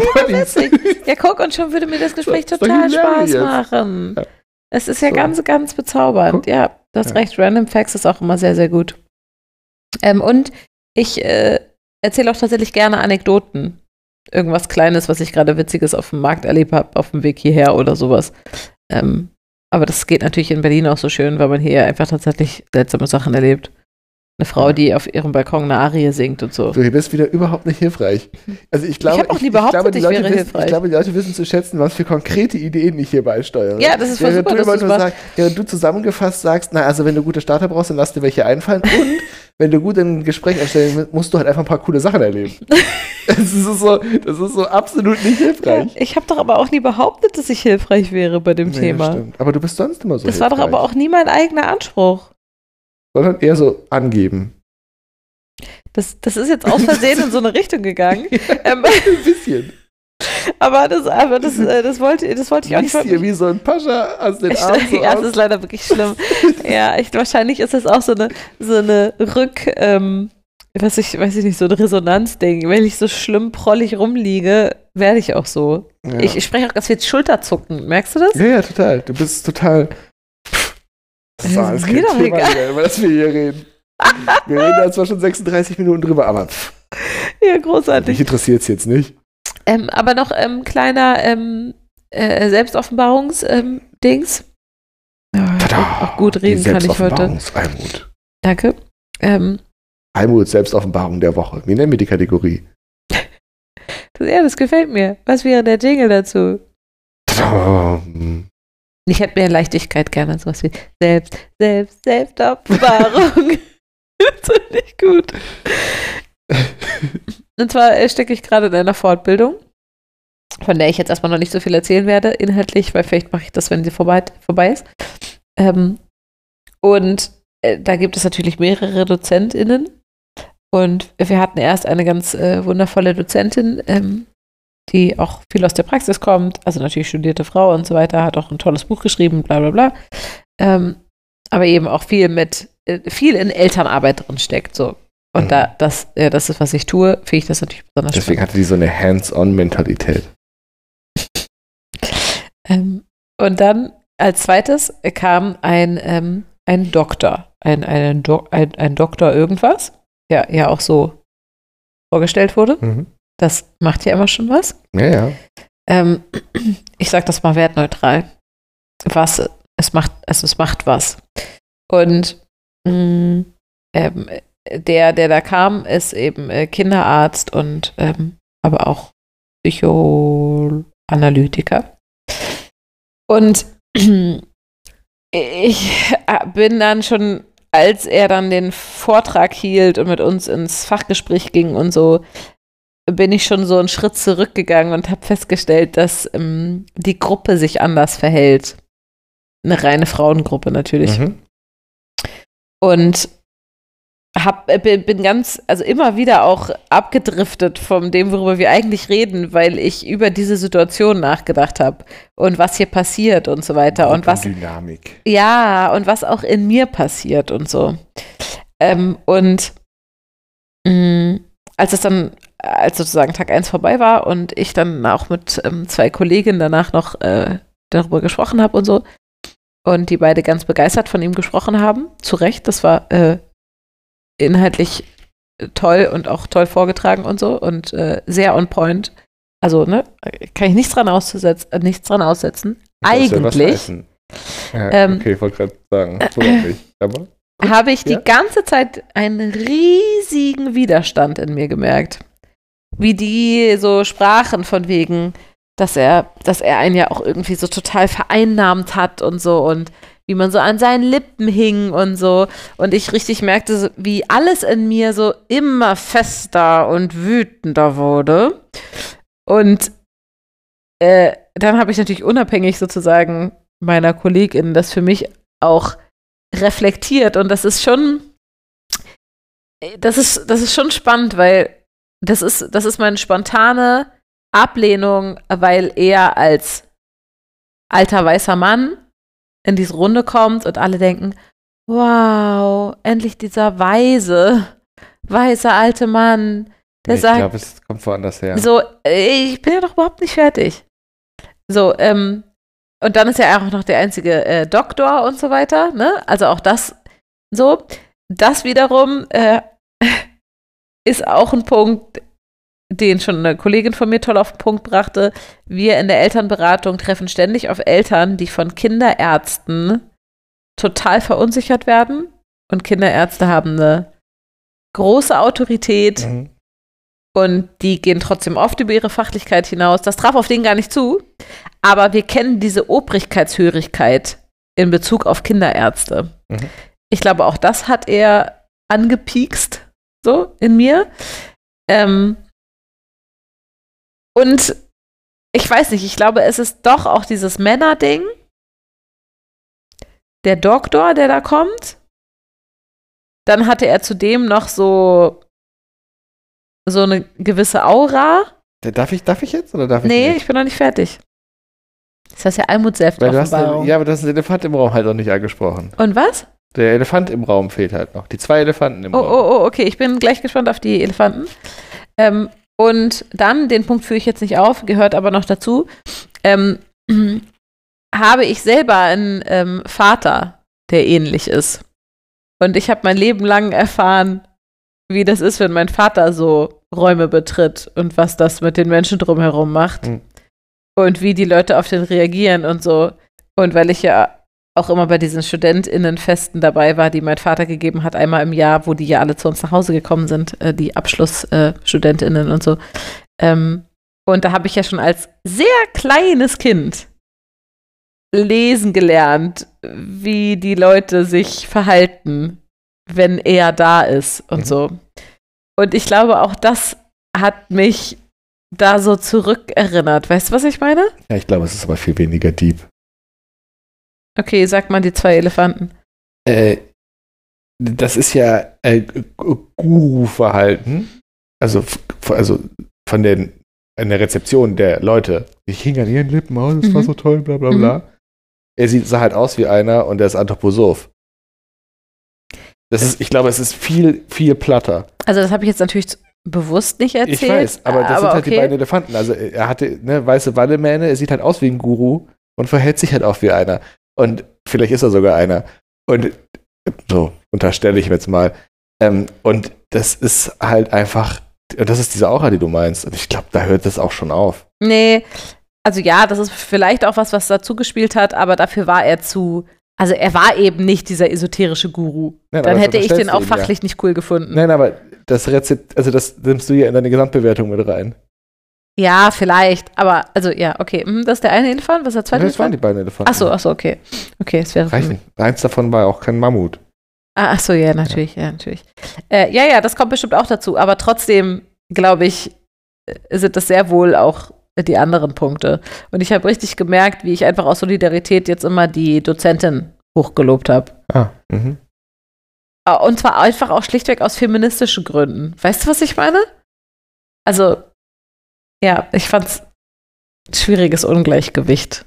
Speaker 3: Ja, guck, und schon würde mir das Gespräch
Speaker 4: Das
Speaker 3: total Spaß
Speaker 4: hilarious.
Speaker 3: machen.
Speaker 4: Ja.
Speaker 3: Es ist ja
Speaker 4: So.
Speaker 3: ganz, ganz bezaubernd.
Speaker 4: Guck.
Speaker 3: Ja, du hast
Speaker 4: Ja.
Speaker 3: recht. Random Facts ist auch immer sehr, sehr gut. Ähm, und ich äh, erzähle auch tatsächlich gerne Anekdoten. Irgendwas Kleines, was ich gerade Witziges auf dem Markt erlebt habe, auf dem Weg hierher oder sowas. Ähm, aber das geht natürlich in Berlin auch so schön, weil man hier einfach tatsächlich seltsame Sachen erlebt. Eine Frau,
Speaker 4: Ja.
Speaker 3: die auf ihrem Balkon eine Arie singt und so.
Speaker 4: Du bist wieder überhaupt nicht hilfreich. Also ich glaube,
Speaker 3: hab auch nie behauptet,
Speaker 4: glaube, die
Speaker 3: ich
Speaker 4: Leute
Speaker 3: wäre
Speaker 4: wissen,
Speaker 3: hilfreich.
Speaker 4: Ich glaube, die Leute wissen zu schätzen, was für konkrete Ideen ich hier beisteuere.
Speaker 3: Ja, das ist voll
Speaker 4: während
Speaker 3: super,
Speaker 4: du immer nur sagst, während du zusammengefasst sagst, na, also wenn du gute Starter brauchst, dann lass dir welche einfallen. Und wenn du gut ein Gespräch erstellen willst, musst du halt einfach ein paar coole Sachen erleben. das, ist so, das ist so absolut nicht
Speaker 3: Ja,
Speaker 4: hilfreich.
Speaker 3: ich habe doch aber auch nie behauptet, dass ich hilfreich wäre bei dem
Speaker 4: Nee,
Speaker 3: Thema.
Speaker 4: stimmt. Aber du bist sonst immer so
Speaker 3: das war doch
Speaker 4: hilfreich.
Speaker 3: aber auch nie mein eigener Anspruch.
Speaker 4: Sondern eher so angeben.
Speaker 3: Das, das ist jetzt aus Versehen in so eine Richtung gegangen. Ähm,
Speaker 4: Ein bisschen.
Speaker 3: aber das, aber das, äh, das, wollte, das wollte ich auch nicht.
Speaker 4: Wie so ein Pascha aus den Armen so
Speaker 3: ja, das ist leider wirklich schlimm. ja, ich, wahrscheinlich ist das auch so eine, so eine Rück, ähm, was ich, weiß ich nicht, so ein Resonanzding. Wenn ich so schlimm prollig rumliege, werde ich auch so.
Speaker 4: Ja.
Speaker 3: Ich, ich spreche auch ganz viel Schulterzucken. Merkst du das?
Speaker 4: Ja, ja, total. Du bist total. Das ist
Speaker 3: Das
Speaker 4: alles
Speaker 3: ist
Speaker 4: kein Thema
Speaker 3: egal.
Speaker 4: über das wir hier reden. Wir reden da zwar schon 36 Minuten drüber, aber pff,
Speaker 3: Ja,
Speaker 4: mich
Speaker 3: großartig.
Speaker 4: interessiert es jetzt nicht.
Speaker 3: Ähm, aber noch ähm, kleiner ähm, äh, Selbstoffenbarungs-Dings. Ähm, ja, auch, auch gut reden kann ich heute.
Speaker 4: Selbstoffenbarungs-Almut.
Speaker 3: Danke. Ähm,
Speaker 4: Almut, Selbstoffenbarung der Woche. Wie nennen wir die Kategorie?
Speaker 3: das, ja, das gefällt mir. Was wäre der Jingle dazu? Ich hätte mehr Leichtigkeit gerne, sowas wie Selbst, Selbst, Selbstoffenbarung. das finde ich gut. Und zwar stecke ich gerade in einer Fortbildung, von der ich jetzt erstmal noch nicht so viel erzählen werde, inhaltlich, weil vielleicht mache ich das, wenn sie vorbei, vorbei ist. Ähm, und äh, da gibt es natürlich mehrere DozentInnen. Und wir hatten erst eine ganz äh, wundervolle Dozentin, ähm, die auch viel aus der Praxis kommt, also natürlich studierte Frau und so weiter, hat auch ein tolles Buch geschrieben, bla bla bla. Ähm, aber eben auch viel mit, äh, viel in Elternarbeit drin steckt, so. Und
Speaker 4: Mhm.
Speaker 3: da, das, äh, das ist, was ich tue, finde ich das natürlich besonders
Speaker 4: Deswegen
Speaker 3: spannend.
Speaker 4: hatte die so eine Hands-on-Mentalität.
Speaker 3: Ähm, und dann als zweites kam ein, ähm, ein Doktor, ein, ein, Do ein, ein Doktor irgendwas, der ja auch so vorgestellt wurde.
Speaker 4: Mhm.
Speaker 3: Das macht ja immer schon was.
Speaker 4: Ja, ja.
Speaker 3: Ähm, ich sage das mal wertneutral. Was, es macht, also es macht was. Und mh, ähm, der, der da kam, ist eben äh, Kinderarzt und ähm, aber auch Psychoanalytiker. Und ich äh, bin dann schon, als er dann den Vortrag hielt und mit uns ins Fachgespräch ging und so, bin ich schon so einen Schritt zurückgegangen und habe festgestellt, dass ähm, die Gruppe sich anders verhält. Eine reine Frauengruppe natürlich.
Speaker 4: Mhm.
Speaker 3: Und hab, äh, bin, ganz, also immer wieder auch abgedriftet von dem, worüber wir eigentlich reden, weil ich über diese Situation nachgedacht habe und was hier passiert und so weiter und was,
Speaker 4: Dynamik.
Speaker 3: ja, und was auch in mir passiert und so. Ähm, und mh, als es dann, als sozusagen Tag 1 vorbei war und ich dann auch mit ähm, zwei Kolleginnen danach noch äh, darüber gesprochen habe und so, und die beide ganz begeistert von ihm gesprochen haben, zu Recht, das war äh, inhaltlich toll und auch toll vorgetragen und so und äh, sehr on point. Also, ne, kann ich nichts dran auszusetzen, äh, nichts dran aussetzen. Eigentlich
Speaker 4: heißen. Ja,
Speaker 3: Ähm,
Speaker 4: okay, ich wollte gerade sagen. Aber
Speaker 3: habe ich die
Speaker 4: Ja.
Speaker 3: ganze Zeit einen riesigen Widerstand in mir gemerkt. Wie die so sprachen von wegen, dass er, dass er einen ja auch irgendwie so total vereinnahmt hat und so und wie man so an seinen Lippen hing und so. Und ich richtig merkte, wie alles in mir so immer fester und wütender wurde. Und äh, dann habe ich natürlich unabhängig sozusagen meiner KollegInnen das für mich auch reflektiert. Und das ist schon, das ist, das ist schon spannend, weil das ist, das ist meine spontane Ablehnung, weil er als alter weißer Mann in diese Runde kommt und alle denken, wow, endlich dieser weise, weiße alte Mann, der
Speaker 4: ich
Speaker 3: sagt,
Speaker 4: glaube, es kommt woanders her.
Speaker 3: so, ich bin ja doch überhaupt nicht fertig. So, ähm, und dann ist er auch noch der einzige äh, Doktor und so weiter, ne? Also auch das so. Das wiederum äh, ist auch ein Punkt, den schon eine Kollegin von mir toll auf den Punkt brachte. Wir in der Elternberatung treffen ständig auf Eltern, die von Kinderärzten total verunsichert werden. Und Kinderärzte haben eine große Autorität
Speaker 4: Mhm.
Speaker 3: und die gehen trotzdem oft über ihre Fachlichkeit hinaus. Das traf auf den gar nicht zu. Aber wir kennen diese Obrigkeitshörigkeit in Bezug auf Kinderärzte.
Speaker 4: Mhm.
Speaker 3: Ich glaube, auch das hat er angepiekst, so in mir. Ähm, und ich weiß nicht, ich glaube, es ist doch auch dieses Männerding. Der Doktor, der da kommt. Dann hatte er zudem noch so, so eine gewisse Aura.
Speaker 4: Darf ich, darf ich jetzt oder darf ich
Speaker 3: Nee,
Speaker 4: nicht?
Speaker 3: ich bin noch nicht fertig. Das heißt ja
Speaker 4: Weil du hast den,
Speaker 3: Offenbarung.
Speaker 4: ja, aber du hast den Elefant im Raum halt noch nicht angesprochen.
Speaker 3: Und was?
Speaker 4: Der Elefant im Raum fehlt halt noch. Die zwei Elefanten im
Speaker 3: Oh,
Speaker 4: Raum.
Speaker 3: oh, oh, okay. Ich bin gleich gespannt auf die Elefanten. Ähm, und dann, den Punkt führe ich jetzt nicht auf, gehört aber noch dazu, ähm, habe ich selber einen ähm, Vater, der ähnlich ist. Und ich habe mein Leben lang erfahren, wie das ist, wenn mein Vater so Räume betritt und was das mit den Menschen drumherum macht.
Speaker 4: Hm.
Speaker 3: Und wie die Leute auf den reagieren und so. Und weil ich ja auch immer bei diesen StudentInnenfesten dabei war, die mein Vater gegeben hat, einmal im Jahr, wo die ja alle zu uns nach Hause gekommen sind, äh, die Abschlussstudentinnen und so. Ähm, und da habe ich ja schon als sehr kleines Kind lesen gelernt, wie die Leute sich verhalten, wenn er da ist und
Speaker 4: Mhm.
Speaker 3: so. Und ich glaube, auch das hat mich da so zurückerinnert. Weißt du, was ich meine?
Speaker 4: Ja, ich glaube, es ist aber viel weniger deep.
Speaker 3: Okay, sag mal die zwei Elefanten.
Speaker 4: Äh, das ist ja äh, Guru-Verhalten. Also, also von den, an der Rezeption der Leute. Ich hing an ihren Lippen, oh, das war
Speaker 3: Mhm.
Speaker 4: so toll, bla bla bla. Er sieht, sah halt aus wie einer und er ist Anthroposoph. Das ist, ich glaube, es ist viel, viel platter.
Speaker 3: Also das habe ich jetzt natürlich bewusst nicht erzählt.
Speaker 4: Ich weiß, aber das sind halt die
Speaker 3: okay.
Speaker 4: beiden Elefanten. Also er hatte ne, weiße Wallemähne, er sieht halt aus wie ein Guru und verhält sich halt auch wie einer. Und vielleicht ist er sogar einer. Und so unterstelle ich mir jetzt mal. Ähm, und das ist halt einfach, und das ist diese Aura, die du meinst. Und ich glaube, da hört das auch schon auf.
Speaker 3: Nee, also ja, das ist vielleicht auch was, was dazu gespielt hat, aber dafür war er zu. Also er war eben nicht dieser esoterische Guru.
Speaker 4: Nein,
Speaker 3: Dann hätte ich den auch
Speaker 4: ihm ja.
Speaker 3: fachlich nicht cool gefunden.
Speaker 4: Nein, aber das Rezept, also das nimmst du ja in deine Gesamtbewertung mit rein.
Speaker 3: Ja, vielleicht, aber also ja, okay. hm, Das ist der eine Elefant, was ist der zweite
Speaker 4: das waren die
Speaker 3: Elefant?
Speaker 4: beiden Elefanten.
Speaker 3: Achso, achso, okay. Okay, es wäre.
Speaker 4: Reichen. Eins davon war auch kein Mammut.
Speaker 3: Ah, ach so, ja, natürlich, ja, natürlich. Äh, ja, ja, das kommt bestimmt auch dazu, aber trotzdem, glaube ich, äh, sind das sehr wohl auch die anderen Punkte. Und ich habe richtig gemerkt, wie ich einfach aus Solidarität jetzt immer die Dozentin hochgelobt habe.
Speaker 4: Ah. Mhm.
Speaker 3: Ah, Und zwar einfach auch schlichtweg aus feministischen Gründen. Weißt du, was ich meine? Also, ja, ich fand's ein schwieriges Ungleichgewicht.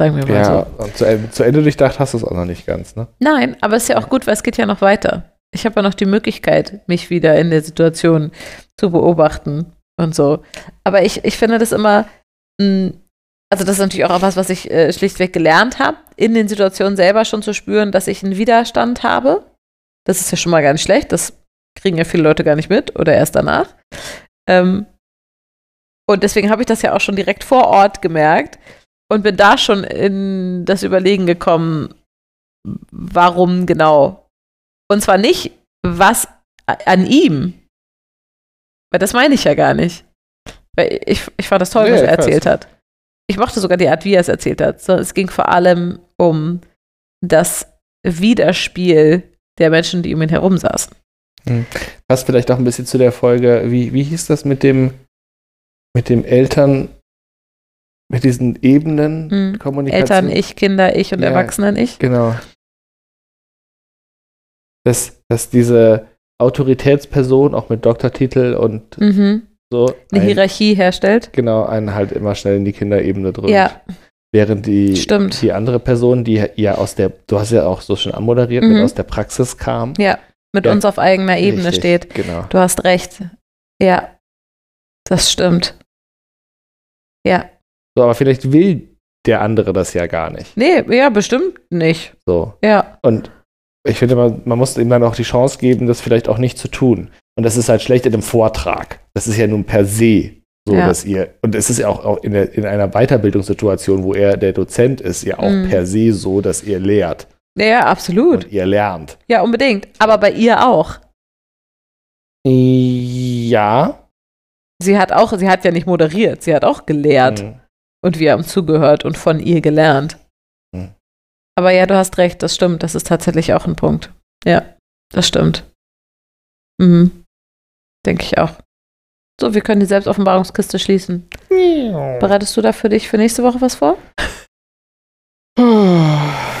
Speaker 3: Sagen wir mal
Speaker 4: Ja,
Speaker 3: so.
Speaker 4: und zu, Ende- zu Ende durchdacht hast du es auch noch nicht ganz, ne?
Speaker 3: Nein, aber es ist ja auch gut, weil es geht ja noch weiter. Ich habe ja noch die Möglichkeit, mich wieder in der Situation zu beobachten und so. Aber ich, ich finde das immer, mh, also das ist natürlich auch was, was ich äh, schlichtweg gelernt habe, in den Situationen selber schon zu spüren, dass ich einen Widerstand habe. Das ist ja schon mal gar nicht schlecht. Das kriegen ja viele Leute gar nicht mit oder erst danach. Ähm, und deswegen habe ich das ja auch schon direkt vor Ort gemerkt und bin da schon in das Überlegen gekommen, warum genau. Und zwar nicht, was an ihm. Weil das meine ich ja gar nicht. Weil ich, ich fand das toll,
Speaker 4: Nee,
Speaker 3: was er
Speaker 4: weiß.
Speaker 3: erzählt hat. Ich mochte sogar die Art, wie er es erzählt hat. Es ging vor allem um das Widerspiel der Menschen, die um ihn herum saßen.
Speaker 4: Passt vielleicht auch ein bisschen zu der Folge, wie, wie hieß das mit dem, mit dem Eltern, mit diesen Ebenen
Speaker 3: Mhm.
Speaker 4: Kommunikation.
Speaker 3: Eltern, ich, Kinder, ich und
Speaker 4: Ja.
Speaker 3: Erwachsenen, ich.
Speaker 4: Genau. Dass, dass diese Autoritätsperson auch mit Doktortitel und
Speaker 3: Mhm.
Speaker 4: so
Speaker 3: Eine
Speaker 4: ein-
Speaker 3: Hierarchie herstellt.
Speaker 4: genau einen halt immer schnell in die Kinderebene drückt.
Speaker 3: Ja.
Speaker 4: Während die,
Speaker 3: Stimmt.
Speaker 4: die andere Person, die ja aus der, du hast ja auch so schon anmoderiert,
Speaker 3: Mhm.
Speaker 4: mit aus der Praxis kam.
Speaker 3: Ja. Mit
Speaker 4: Ja.
Speaker 3: uns auf eigener Ebene
Speaker 4: Richtig,
Speaker 3: steht.
Speaker 4: Genau.
Speaker 3: Du hast recht. Ja. Das stimmt. Ja.
Speaker 4: So, aber vielleicht will der andere das ja gar nicht.
Speaker 3: Nee, ja, bestimmt nicht.
Speaker 4: So.
Speaker 3: Ja.
Speaker 4: Und ich finde, man, man muss ihm dann auch die Chance geben, das vielleicht auch nicht zu tun. Und das ist halt schlecht in einem Vortrag. Das ist ja nun per se so,
Speaker 3: Ja.
Speaker 4: dass ihr, und es ist ja auch, auch in, der, in einer Weiterbildungssituation, wo er der Dozent ist, ja auch
Speaker 3: Mhm.
Speaker 4: per se so, dass ihr lehrt
Speaker 3: Ja, absolut.
Speaker 4: und ihr lernt.
Speaker 3: Ja, unbedingt. Aber bei ihr auch.
Speaker 4: Ja.
Speaker 3: Sie hat auch, sie hat ja nicht moderiert, sie hat auch gelehrt.
Speaker 4: Mhm.
Speaker 3: Und wir haben zugehört und von ihr gelernt.
Speaker 4: Hm.
Speaker 3: Aber ja, du hast recht, das stimmt. Das ist tatsächlich auch ein Punkt. Ja, das stimmt. Mhm. Denke ich auch. So, wir können die Selbstoffenbarungskiste schließen. Bereitest du da für dich für nächste Woche was vor?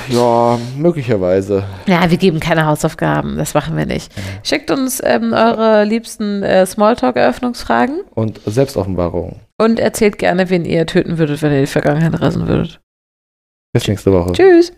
Speaker 4: Ja, möglicherweise.
Speaker 3: Ja, wir geben keine Hausaufgaben. Das machen wir nicht. Schickt uns ähm, eure liebsten äh, Smalltalk-Eröffnungsfragen
Speaker 4: Und Selbstoffenbarung.
Speaker 3: und erzählt gerne, wen ihr töten würdet, wenn ihr die Vergangenheit reisen würdet.
Speaker 4: Bis nächste Woche.
Speaker 3: Tschüss.